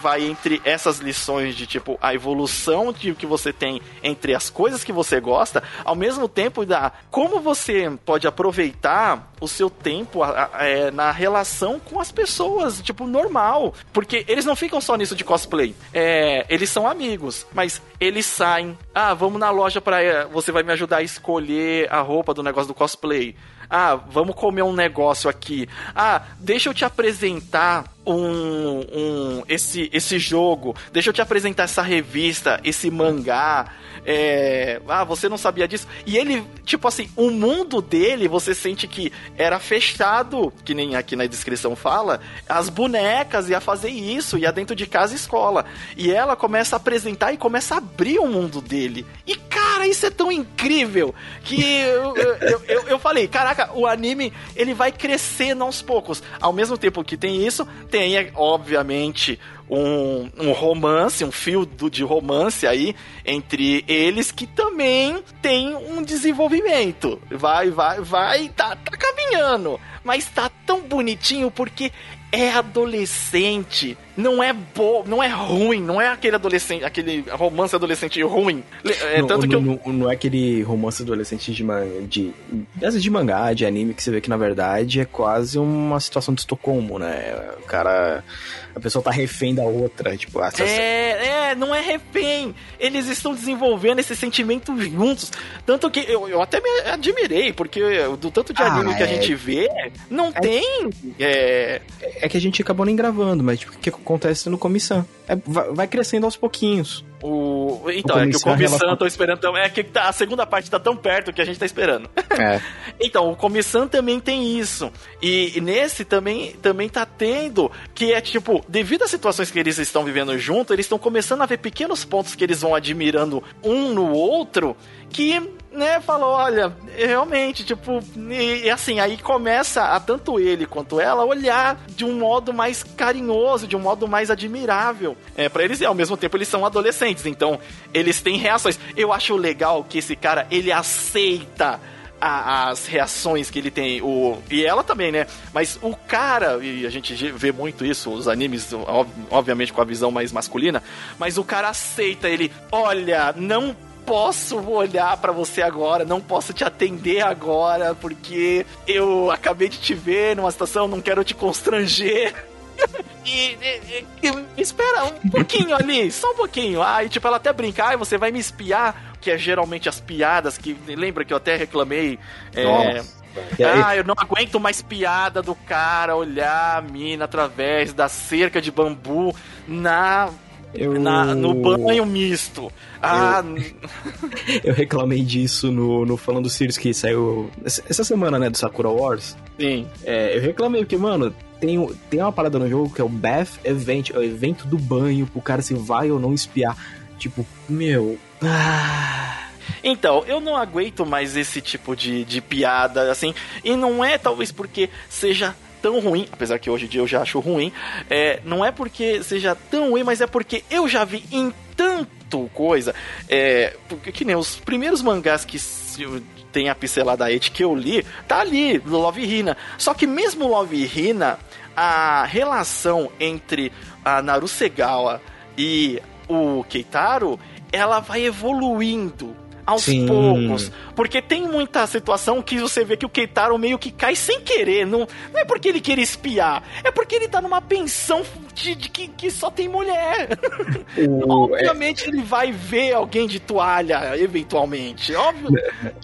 vai entre essas lições de tipo a evolução de que você tem entre as coisas que você gosta, ao mesmo tempo da como você pode aproveitar o seu tempo a, a, é, na relação com as pessoas, tipo, normal. Porque eles não ficam só nisso de cosplay. É, eles são amigos, mas eles saem. Ah, vamos na loja para é, você vai me ajudar a escolher a roupa do negócio do cosplay. Ah, vamos comer um negócio aqui. Ah, deixa eu te apresentar um, um esse, esse jogo. Deixa eu te apresentar essa revista, esse mangá. É, ah, você não sabia disso. E ele, tipo assim, o mundo dele, você sente que era fechado, que nem aqui na descrição fala, as bonecas ia fazer isso, ia dentro de casa e escola. E ela começa a apresentar e começa a abrir o mundo dele. E cara, isso é tão incrível que eu, eu, eu, eu falei, caraca, o anime ele vai crescendo aos poucos. Ao mesmo tempo que tem isso, tem, obviamente, um, um romance, um fio do, de romance aí entre eles que também tem um desenvolvimento. Vai, vai, vai, tá, tá caminhando. Mas tá tão bonitinho porque é adolescente. Não é bom, não é ruim, não é aquele adolescente, aquele romance adolescente ruim. É, não, tanto que eu... não, não, é aquele romance adolescente de, de, de, de mangá, de anime, que você vê que na verdade é quase uma situação de Estocolmo, né? O cara a pessoa tá refém da outra, tipo, essa... É, é, não é refém. Eles estão desenvolvendo esse sentimento juntos. Tanto que eu, eu até me admirei, porque do tanto de ah, anime que a é. gente vê, não é... tem. É... é que a gente acabou nem gravando, mas tipo, o que acontece no comissão? É, vai, vai crescendo aos pouquinhos. O... Então, o é que o Comissão eu tô esperando tão... É que tá, a segunda parte tá tão perto que a gente tá esperando. [LAUGHS] É. então, o Comissão também tem isso. E, e, nesse também, também tá tendo que é tipo, devido às situações que eles estão vivendo junto, eles estão começando a ver pequenos pontos que eles vão admirando um no outro que né, falou, olha, realmente, tipo, e, e, assim, aí começa a tanto ele quanto ela olhar de um modo mais carinhoso, de um modo mais admirável. É, para eles, e ao mesmo tempo, eles são adolescentes, então eles têm reações. Eu acho legal que esse cara, ele aceita a, as reações que ele tem. O, e ela também, né? Mas o cara, e a gente vê muito isso, os animes, obviamente com a visão mais masculina, mas o cara aceita ele, olha, não posso olhar para você agora, não posso te atender agora, porque eu acabei de te ver numa situação, não quero te constranger. [LAUGHS] E, e, e, espera um pouquinho ali, só um pouquinho. Ah, e tipo, ela até brincar, ah, você vai me espiar, que é geralmente as piadas que. Lembra que eu até reclamei. É, ah, eu não aguento mais piada do cara olhar a mina através da cerca de bambu na eu... Na, no banho misto. Ah. Eu, [LAUGHS] eu reclamei disso no, no Falando Sirius que saiu essa semana, né, do Sakura Wars. Sim. É, eu reclamei porque, mano, tem, tem uma parada no jogo que é o Bath Event, é o evento do banho, pro cara se vai ou não espiar. Tipo, meu. Ah. Então, eu não aguento mais esse tipo de, de piada, assim. E não é talvez porque seja tão ruim, apesar que hoje em dia eu já acho ruim, é, não é porque seja tão ruim, mas é porque eu já vi em tanto coisa, é, porque, que nem os primeiros mangás que tem a pincelada It que eu li, tá ali, Love Hina. Só que mesmo Love Hina, a relação entre a Narusegawa e o Keitaro, ela vai evoluindo aos Sim. poucos. Porque tem muita situação que você vê que o Keitaro meio que cai sem querer. Não, não é porque ele quer espiar, é porque ele tá numa pensão de, de que, que só tem mulher. O, [LAUGHS] Obviamente é... ele vai ver alguém de toalha, eventualmente. Óbvio.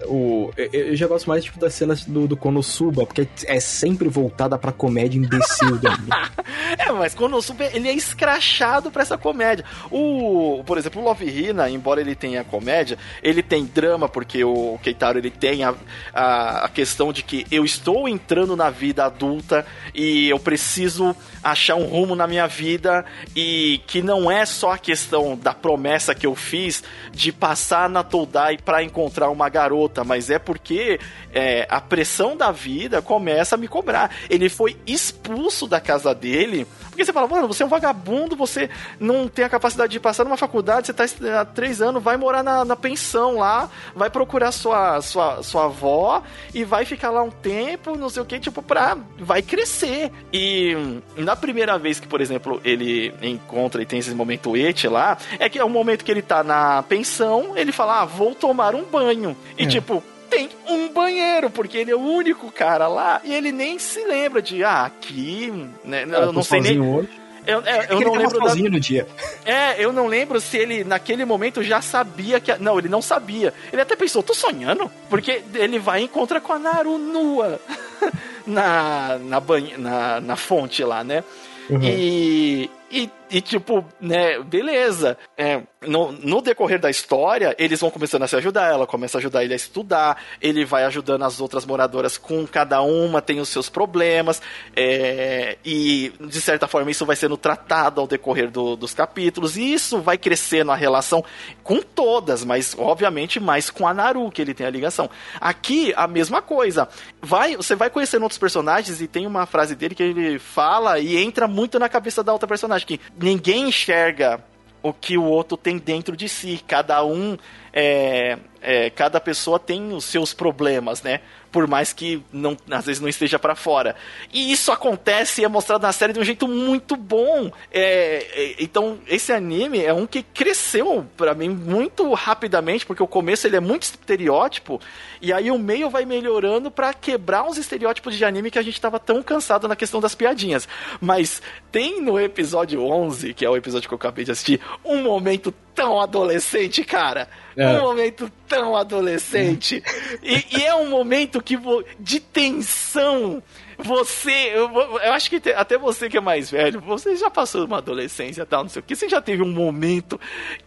O, eu já gosto mais tipo, das cenas do, do Konosuba, porque é sempre voltada pra comédia imbecil. [LAUGHS] é, mas Konosuba ele é escrachado pra essa comédia. O, por exemplo, o Love Hina, embora ele tenha comédia, ele tem drama, porque o Keitaro ele tem a, a, a questão de que eu estou entrando na vida adulta e eu preciso achar um rumo na minha vida e que não é só a questão da promessa que eu fiz de passar na Todai para encontrar uma garota, mas é porque é, a pressão da vida começa a me cobrar. Ele foi expulso da casa dele porque você fala, mano, você é um vagabundo, você não tem a capacidade de passar numa faculdade, você tá há três anos, vai morar na, na pensão lá, vai procurar sua, sua, sua avó e vai ficar lá um tempo, não sei o que, tipo, pra. vai crescer. E na primeira vez que, por exemplo, ele encontra e tem esse momento et lá, é que é o momento que ele tá na pensão, ele fala, ah, vou tomar um banho. E é. tipo, tem um banheiro, porque ele é o único cara lá e ele nem se lembra de, ah, aqui, né? É, eu não sei nem. Hoje. Eu, é, eu não lembro sozinho da... no dia. É, eu não lembro se ele naquele momento já sabia que. Não, ele não sabia. Ele até pensou, tô sonhando? Porque ele vai e encontra com a Naru nua [LAUGHS] na, na, banha, na, na fonte lá, né? Uhum. E, e, e, tipo, né, beleza. É, no, no, decorrer da história, eles vão começando a se ajudar. Ela começa a ajudar ele a estudar, ele vai ajudando as outras moradoras com cada uma, tem os seus problemas. É, e, de certa forma, isso vai sendo tratado ao decorrer do, dos capítulos. E isso vai crescendo a relação com todas, mas, obviamente, mais com a Naru, que ele tem a ligação. Aqui, a mesma coisa. Vai, você vai conhecendo outros personagens e tem uma frase dele que ele fala e entra muito na cabeça da outra personagem que ninguém enxerga o que o outro tem dentro de si. Cada um, é, é, cada pessoa tem os seus problemas, né? Por mais que não, às vezes não esteja para fora. E isso acontece e é mostrado na série de um jeito muito bom. É, é, então, esse anime é um que cresceu para mim muito rapidamente, porque o começo ele é muito estereótipo, e aí o meio vai melhorando para quebrar uns estereótipos de anime que a gente tava tão cansado na questão das piadinhas. Mas tem no episódio 11, que é o episódio que eu acabei de assistir, um momento tão adolescente, cara. É. Um momento tão adolescente. e, e, é um momento que de tensão. Você, eu, eu acho que te, até você que é mais velho, você já passou uma adolescência tal, não sei o que, você já teve um momento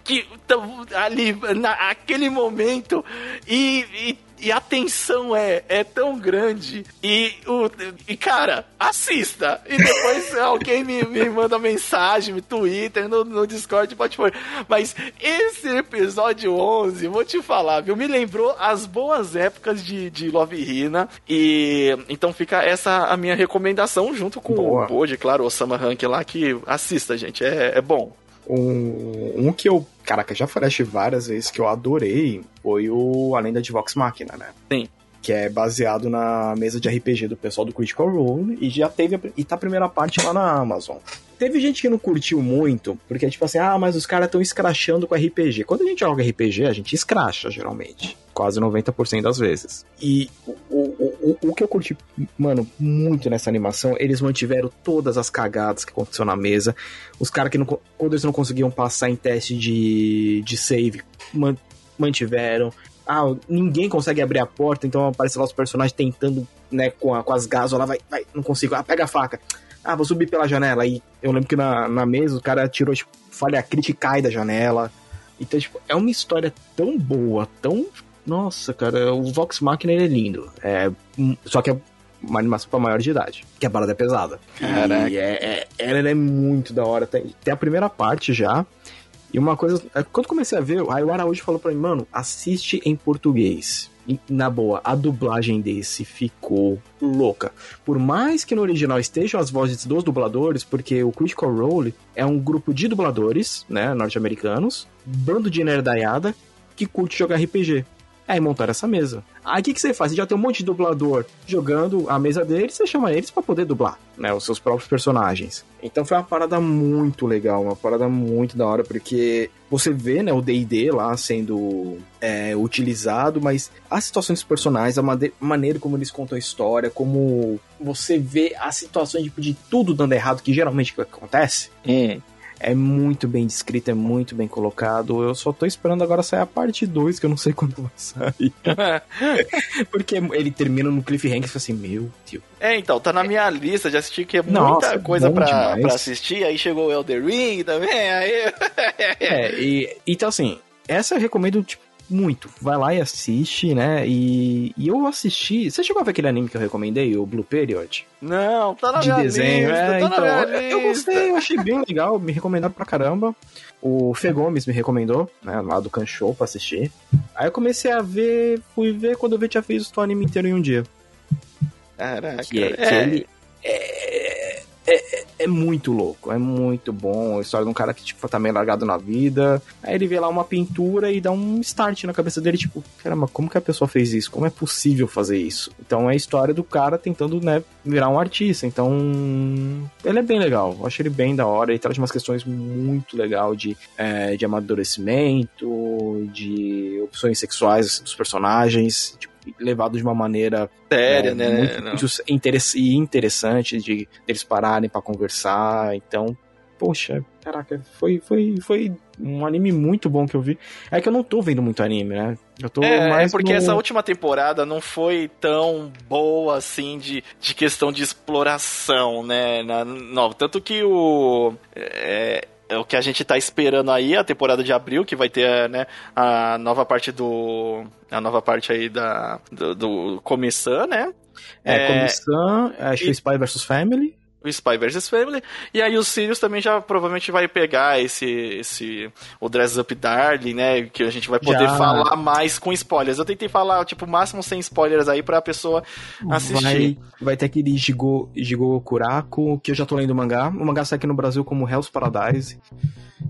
que ali, naquele momento, e, e e a tensão é, é tão grande. E, o, e cara, assista. E depois [LAUGHS] alguém me, me manda mensagem no Twitter, no, no Discord, pode pôr. Mas esse episódio 11, vou te falar, viu? Me lembrou as boas épocas de, de Love Hina. E então fica essa a minha recomendação, junto com Boa. o Pod, claro, o Osama Rank lá, que assista, gente. É, é bom. Um, um que eu, caraca, já falei várias vezes que eu adorei foi o A Lenda de Vox Machina, né? Sim. Que é baseado na mesa de RPG do pessoal do Critical Role e já teve. A, e tá a primeira parte lá na Amazon. Teve gente que não curtiu muito, porque tipo assim, ah, mas os caras estão escrachando com RPG. Quando a gente joga RPG, a gente escracha, geralmente. Quase 90% das vezes. E o, o, o, o que eu curti, mano, muito nessa animação, eles mantiveram todas as cagadas que aconteceu na mesa. Os caras que não, quando eles não conseguiam passar em teste de, de save, mantiveram. Ah, ninguém consegue abrir a porta, então aparece lá os personagens tentando, né, com, a, com as gasolas, vai, vai, não consigo. Ah, pega a faca ah, vou subir pela janela. Aí eu lembro que na, na mesa o cara tirou, tipo, falha crítica e cai da janela. Então, tipo, é uma história tão boa, tão. Nossa, cara, o Vox Machina ele é lindo. É, só que é uma animação pra maior de idade, que a balada é pesada. Caraca. E é, é, ela é muito da hora. Tem, tem a primeira parte já. E uma coisa, é, quando comecei a ver, aí o Araújo falou pra mim, mano, assiste em português na boa, a dublagem desse ficou louca. Por mais que no original estejam as vozes dos dubladores, porque o Critical Role é um grupo de dubladores, né, norte-americanos, bando de nerdaiada que curte jogar RPG. Aí montaram essa mesa. Aí o que, que você faz? Você já tem um monte de dublador jogando a mesa deles, você chama eles para poder dublar, né? Os seus próprios personagens. Então foi uma parada muito legal, uma parada muito da hora, porque você vê, né, o D&D lá sendo é, utilizado, mas as situações dos personagens, a maneira como eles contam a história, como você vê as situações tipo, de tudo dando errado, que geralmente acontece, hum é muito bem descrito, é muito bem colocado. Eu só tô esperando agora sair a parte 2, que eu não sei [LAUGHS] quando vai sair. [LAUGHS] Porque ele termina no cliffhanger e fica assim, meu Deus. É, então, tá na minha lista de assistir, que é muita Nossa, coisa pra, pra, assistir. Aí chegou o Elder Ring também, aí... é, e, então assim, essa eu recomendo, tipo, muito. Vai lá e assiste, né? E, e eu assisti. Você chegou a ver aquele anime que eu recomendei, o Blue Period? Não, tá na de minha desenho. lista. É, tá então, eu gostei, eu achei bem legal, me recomendaram pra caramba. O Fê Gomes me recomendou, né, lá do Show pra assistir. Aí eu comecei a ver, fui ver quando eu vi tinha feito o anime inteiro em um dia. Caraca. Que, é, que ele é, é, é, muito louco, é muito bom. A história de um cara que, tipo, tá meio largado na vida. Aí ele vê lá uma pintura e dá um start na cabeça dele, tipo, caramba, como que a pessoa fez isso? Como é possível fazer isso? Então é a história do cara tentando, né, virar um artista. Então, ele é bem legal. Eu acho ele bem da hora. Ele traz umas questões muito legal de, é, de amadurecimento, de opções sexuais dos personagens, tipo, levado de uma maneira séria, né? Muito, muito interessante de eles pararem para conversar. Então, poxa, caraca, foi, foi, foi um anime muito bom que eu vi. É que eu não tô vendo muito anime, né? Eu tô é, mais é porque no... essa última temporada não foi tão boa assim de, de questão de exploração, né? Na, não, tanto que o. É, é o que a gente tá esperando aí, a temporada de abril, que vai ter, né, a nova parte do. A nova parte aí da. Do, do Comissão, né? É, é Comissão, que e... Spy vs Family o Spy vs Family. E aí o Sirius também já provavelmente vai pegar esse, esse o Dress Up Darling, né? Que a gente vai poder já. falar mais com spoilers. Eu tentei falar, tipo, o máximo sem spoilers aí pra pessoa assistir. Vai, vai ter aquele Jigo, Jigo Kurako, que eu já tô lendo o mangá. O mangá sai aqui no Brasil como Hell's Paradise.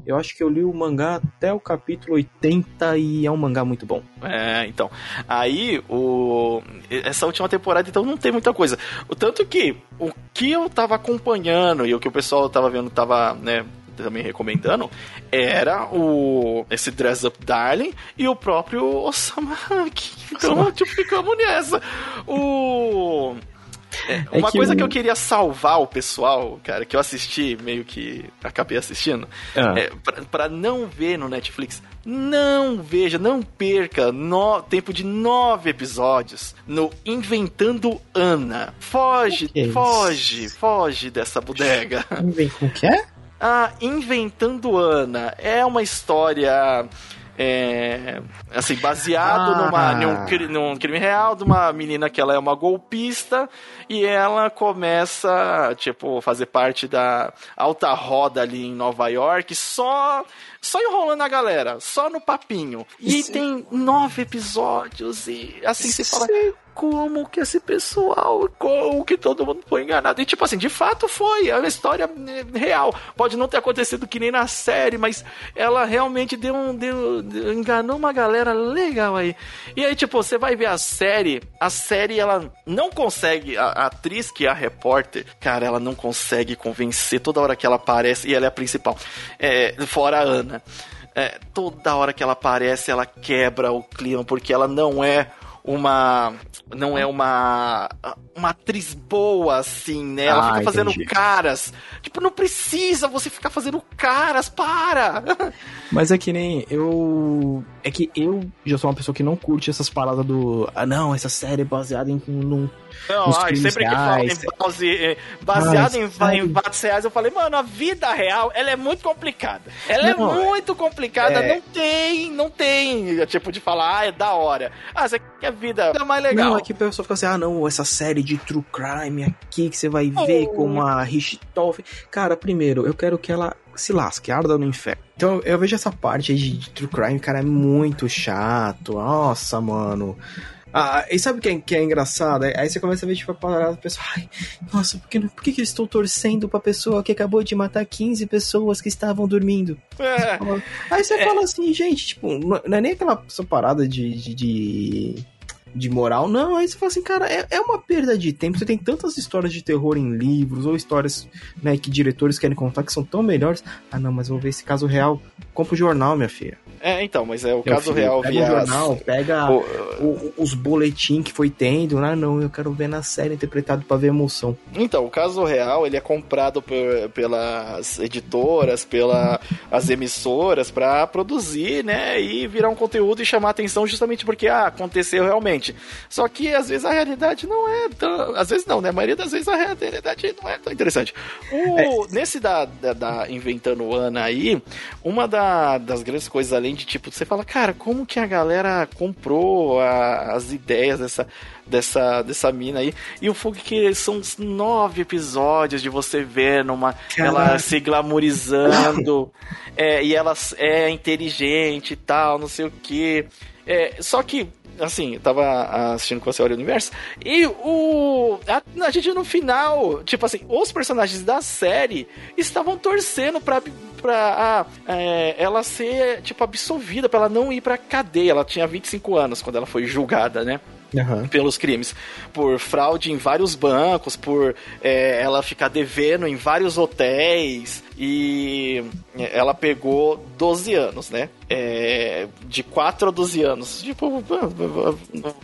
Eu acho que eu li o mangá até o capítulo 80 e é um mangá muito bom. É, então. Aí, o... essa última temporada, então, não tem muita coisa. O tanto que o que eu tava acompanhando e o que o pessoal tava vendo, tava, né, também recomendando, era o esse Dress Up Darling e o próprio Osama Então, tipo, ficamos nessa. O é, uma que coisa que eu queria salvar o pessoal, cara, que eu assisti, meio que acabei assistindo, ah. é, pra, pra, não ver no Netflix, não veja, não perca no, tempo de nove episódios no Inventando Ana. Foge, é foge, foge dessa bodega. O que é? [LAUGHS] Ah, Inventando Ana é uma história é, assim, baseado ah. numa, num, num crime real de uma menina que ela é uma golpista e ela começa, tipo, fazer parte da alta roda ali em Nova York só só enrolando a galera, só no papinho. E Sim. tem nove episódios e assim Sim. você fala, como que esse pessoal, como que todo mundo foi enganado. E tipo assim, de fato foi, é uma história é, real. Pode não ter acontecido que nem na série, mas ela realmente deu um. Deu, deu, enganou uma galera legal aí. E aí, tipo, você vai ver a série, a série ela não consegue, a, a atriz que é a repórter, cara, ela não consegue convencer toda hora que ela aparece, e ela é a principal. É, fora a Ana. É, toda hora que ela aparece, ela quebra o clima, porque ela não é uma não é uma uma atriz boa assim, né? Ela ah, fica fazendo entendi. caras. Tipo, não precisa você ficar fazendo caras, para. [LAUGHS] Mas é que nem eu é que eu já sou uma pessoa que não curte essas paradas do ah não, essa série é baseada em num não, ai, sempre reais. que fala em base, baseado em, em fatos reais, eu falei, mano, a vida real, ela é muito complicada. Ela é não, é muito complicada, é... não tem, não tem, tipo, de falar, ah, é da hora. Ah, você quer vida é mais legal. Não, é que a pessoa fica assim, ah, não, essa série de true crime aqui que você vai ver oh. com a Richthofen. Cara, primeiro, eu quero que ela se lasque, arda no inferno. Então eu vejo essa parte de true crime, cara, é muito chato. Nossa, mano. Ah, e sabe o que é, que é engraçado? Aí você começa a ver, tipo, a parada do pessoal. Ai, nossa, por que, por que, que eu estou torcendo pra pessoa que acabou de matar 15 pessoas que estavam dormindo? É, Aí você É. fala assim, gente, tipo, não é nem aquela parada de, de, de, de moral, não. Aí você fala assim, cara, é, é uma perda de tempo. Você tem tantas histórias de terror em livros, ou histórias né, que diretores querem contar que são tão melhores. Ah, não, mas vou ver esse caso real. Compra o jornal, minha filha. É, então, mas é o Meu caso filho, real pega via. o jornal, pega o- o- os boletim que foi tendo. Ah, não, eu quero ver na série interpretado pra ver emoção. Então, o caso real, ele é comprado por- pelas editoras, pelas as emissoras pra produzir, né, e virar um conteúdo e chamar atenção justamente porque ah, aconteceu realmente. Só que às vezes a realidade não é tão, às vezes não, né? A maioria das vezes a realidade não é tão interessante. O, nesse da, da, da inventando Ana aí, uma da- das grandes coisas além de tipo, você fala, cara, como que a galera comprou a- as ideias dessa dessa, dessa mina aí. E o fogo que são nove episódios de você ver numa. Ela se glamorizando. [LAUGHS] é, e ela é inteligente e tal, não sei o que. Só que. Assim, eu tava assistindo com a Senhora Universo. E o. A, a gente no final, tipo assim, os personagens da série estavam torcendo pra, pra ah, é, ela ser, tipo, absolvida, pra ela não ir pra cadeia. Ela tinha 25 anos quando ela foi julgada, né? Aham. pelos crimes, por fraude em vários bancos, por é, ela ficar devendo em vários hotéis e ela pegou 12 anos, né? É, de 4 a 12 anos, tipo,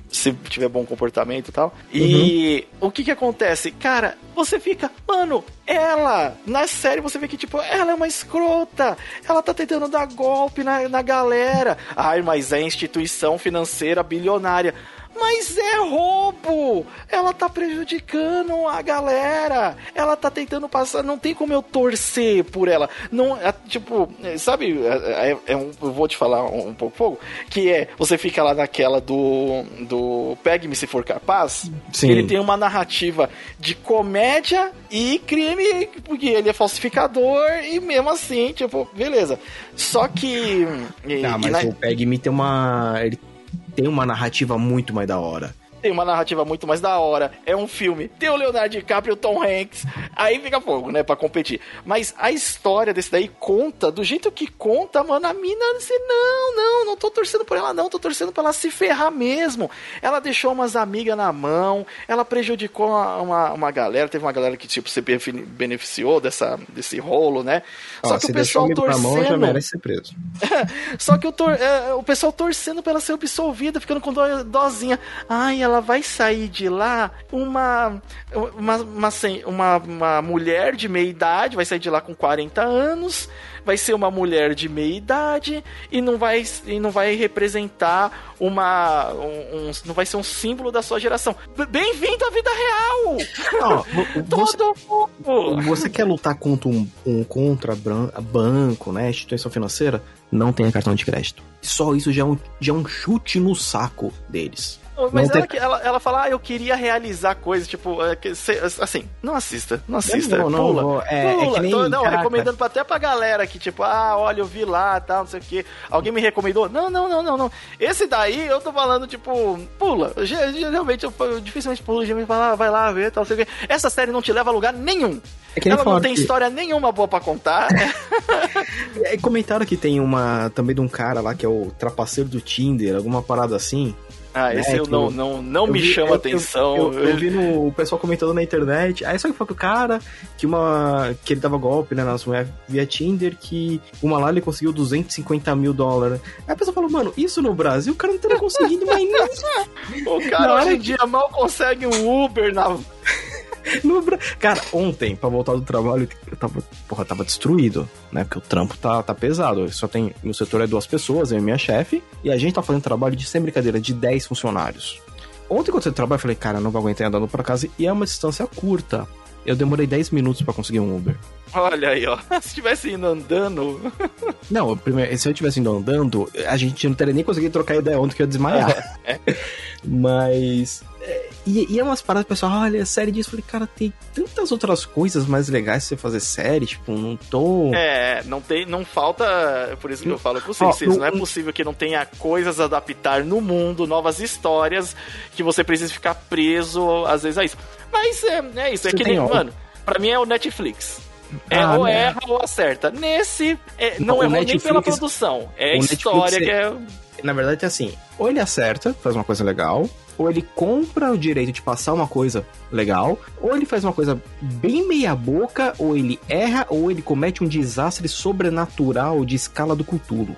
se tiver bom comportamento e tal. E o que que acontece? Cara, você fica, mano, ela, na série você vê que, tipo, ela é uma escrota, ela tá tentando dar golpe na, na galera. Ai, mas é instituição financeira bilionária. Mas é roubo! Ela tá prejudicando a galera. Ela tá tentando passar. Não tem como eu torcer por ela. Não, é, tipo, é, sabe? É, é- é um- eu vou te falar um, um pouco fogo. Que é você fica lá naquela do do Pegue-me se for capaz. Sim. Ele tem uma narrativa de comédia e crime, porque ele é falsificador e mesmo assim, tipo, beleza. Só que. e- Ah, e mas na- o Peg Me tem uma. Ele tem uma narrativa muito mais da hora. Tem uma narrativa muito mais da hora. É um filme. Tem o Leonardo DiCaprio e o Tom Hanks. Aí fica fogo, né? Pra competir. Mas a história desse daí conta, do jeito que conta, mano, a mina disse, não, não, não tô torcendo por ela, não. Tô torcendo pra ela se ferrar mesmo. Ela deixou umas amigas na mão. Ela prejudicou uma, uma, uma galera. Teve uma galera que, tipo, se benefi- beneficiou dessa, desse rolo, né? Só que o pessoal o amigo na mão, já torcendo. merece ser preso. [LAUGHS] Só que o, tor- é, o pessoal torcendo pra ela ser absolvida, ficando com dó- dozinha. Ai, ela vai sair de lá uma uma, uma, uma, uma mulher de meia idade, vai sair de lá com 40 anos, vai ser uma mulher de meia idade e não vai, e não vai representar uma. Um, um- não vai ser um símbolo da sua geração. Bem-vindo à vida real! Você, Todo mundo! você quer lutar contra um, um contra banco, né? Instituição financeira? Não tenha cartão de crédito. Só isso já é um, já é um chute no saco deles. Mas Não ela, tem- ela, ela fala, ah, eu queria realizar coisas, tipo, é, assim, não assista, não assista, Não, não, pula. vou- é- é pula. que nem- Tô- não, caraca. recomendando até pra galera que, tipo, ah, olha, eu vi lá, tal, não sei o que. Alguém me recomendou? Não, não, não, não, não. Esse daí eu tô falando, tipo, pula. Ge- Geralmente eu, eu dificilmente pulo, geralmente fala, ah, vai lá ver, tal, não sei o que. Essa série não te leva a lugar nenhum. É Ela não tem que- história nenhuma boa pra contar. [LAUGHS] É, comentaram que tem uma também de um cara lá que é o trapaceiro do Tinder, alguma parada assim. Ah, esse É, eu que não, não, não Eu me vi- chama eu- atenção. Eu, eu, vi no, o pessoal comentando na internet. Aí só que foi que o cara que uma que ele dava golpe né, nas mulheres via Tinder, que uma lá ele conseguiu 250 mil dólares. Aí a pessoa falou, mano, isso no Brasil o cara não teria conseguido mais [LAUGHS] nem O Na cara hora hoje em dia mal consegue um Uber na [LAUGHS] no Bra... Cara, ontem, pra voltar do trabalho, eu tava, porra, tava destruído, né? Porque o trampo tá, tá pesado. Só tem, no setor é duas pessoas, eu e minha chefe, e a gente tá fazendo trabalho de, sem brincadeira, de 10 funcionários. Ontem, quando eu trabalho, eu falei, cara, não vou aguentar andando pra casa, e é uma distância curta. Eu demorei 10 minutos pra conseguir um Uber. Olha aí, ó. [LAUGHS] Se tivesse indo andando. [LAUGHS] Não, primeiro, se eu tivesse indo andando, a gente não teria nem conseguido trocar ideia ontem que eu ia desmaiar. Mas. é, E, e é umas paradas, pessoal, olha, série disso. Eu falei, cara, tem tantas outras coisas mais legais pra você fazer série, tipo, não tô. É, não tem, não falta. Por isso que eu falo com vocês, Ó, não é possível que não tenha coisas a adaptar no mundo, novas histórias, que você precisa ficar preso, às vezes, a isso. Mas é, é isso, é Você que nem, mano, pra mim é o Netflix. É, Ah, ou né? erra ou acerta. Nesse, é, Não, não, errou nem Netflix- pela produção. É a história Netflix que é. Na verdade é assim, ou ele acerta, faz uma coisa legal, ou ele compra o direito de passar uma coisa legal, ou ele faz uma coisa bem meia boca, ou ele erra, ou ele comete um desastre sobrenatural de escala do Cthulhu.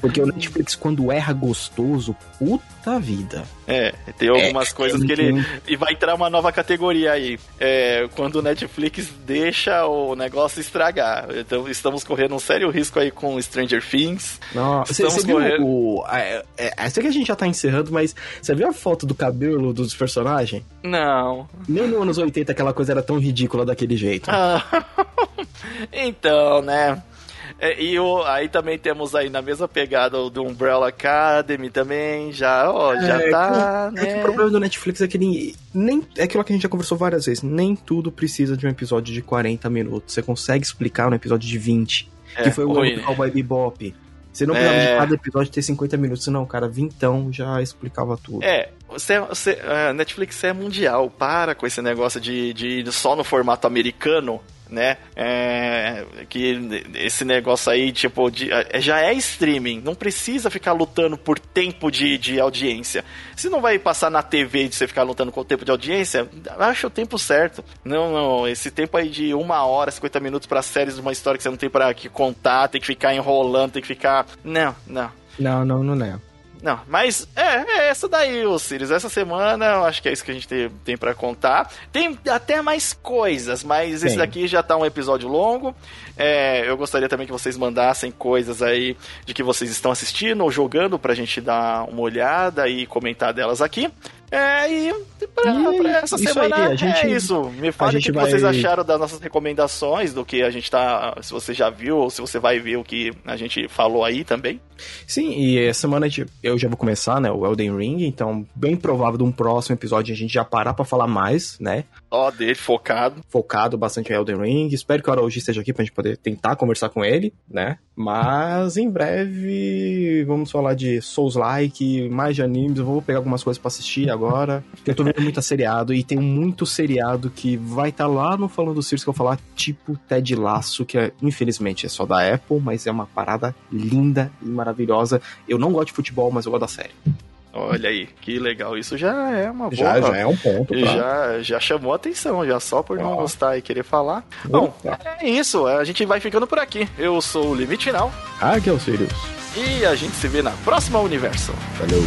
Porque o Netflix, quando erra gostoso, puta vida. É, tem algumas coisas que ele. E vai entrar uma nova categoria aí. É, quando o Netflix deixa o negócio estragar. Então estamos correndo um sério risco aí com Stranger Things. Nossa, Estamos você viu correndo. o. É, é, é, sei que a gente já tá encerrando, mas você viu a foto do cabelo dos personagens? Não. Nem nos anos 80 aquela coisa era tão ridícula daquele jeito. Ah, [LAUGHS] então, né? É, e o, aí também temos aí na mesma pegada o do Umbrella Academy também, já, ó, já É, tá, É que né? o problema do Netflix é que ele nem é aquilo que a gente já conversou várias vezes, nem tudo precisa de um episódio de 40 minutos. Você consegue explicar um episódio de 20, É, que foi o ruim, né? Cowboy Bebop. Você não precisava É. de cada episódio ter 50 minutos, não, cara, vintão já explicava tudo. É, você, você, é, Netflix é mundial, para com esse negócio de, de só no formato americano, né? É, que esse negócio aí, tipo, de- é, já é streaming, não precisa ficar lutando por tempo de, de audiência. Se não vai passar na TV de você ficar lutando com o tempo de audiência, acha o tempo certo. Não, não, esse tempo aí de uma hora, 50 minutos pra séries de uma história que você não tem pra que contar, tem que ficar enrolando, tem que ficar. Não, não. Não, não, não é. Não, mas é, é essa daí, o Sirius. Essa semana eu acho que é isso que a gente tem, tem para contar. Tem até mais coisas, mas esse Tem. daqui já tá um episódio longo. É, eu gostaria também que vocês mandassem coisas aí de que vocês estão assistindo ou jogando pra gente dar uma olhada e comentar delas aqui. É, e pra, E pra essa semana aí, a gente- é isso. Me fale o que vai- vocês acharam das nossas recomendações, do que a gente tá. Se você já viu ou se você vai ver o que a gente falou aí também. Sim, e essa semana eu já vou começar, né, o Elden Ring, então bem provável de um próximo episódio a gente já parar pra falar mais, né? Ó, dele focado. focado bastante em Elden Ring. Espero que o Araújo esteja aqui pra gente poder tentar conversar com ele, né? Mas em breve vamos falar de Souls-like, mais de animes. Eu vou pegar algumas coisas pra assistir agora. [LAUGHS] Eu tô vendo muito seriado e tem muito seriado que vai estar lá no Falando do Circo que eu vou falar, tipo Ted Laço, que é, infelizmente é só da Apple, mas é uma parada linda e maravilhosa. Eu não gosto de futebol, mas eu gosto da série. Olha aí, que legal. Isso já é uma boa. Já, já é um ponto. Pra... já, já chamou a atenção, já só por não gostar e querer falar. Bom, é isso. A gente vai ficando por aqui. Eu sou o Limite Final Ah, que é o Sirius. e a gente se vê na próxima Universo. Valeu.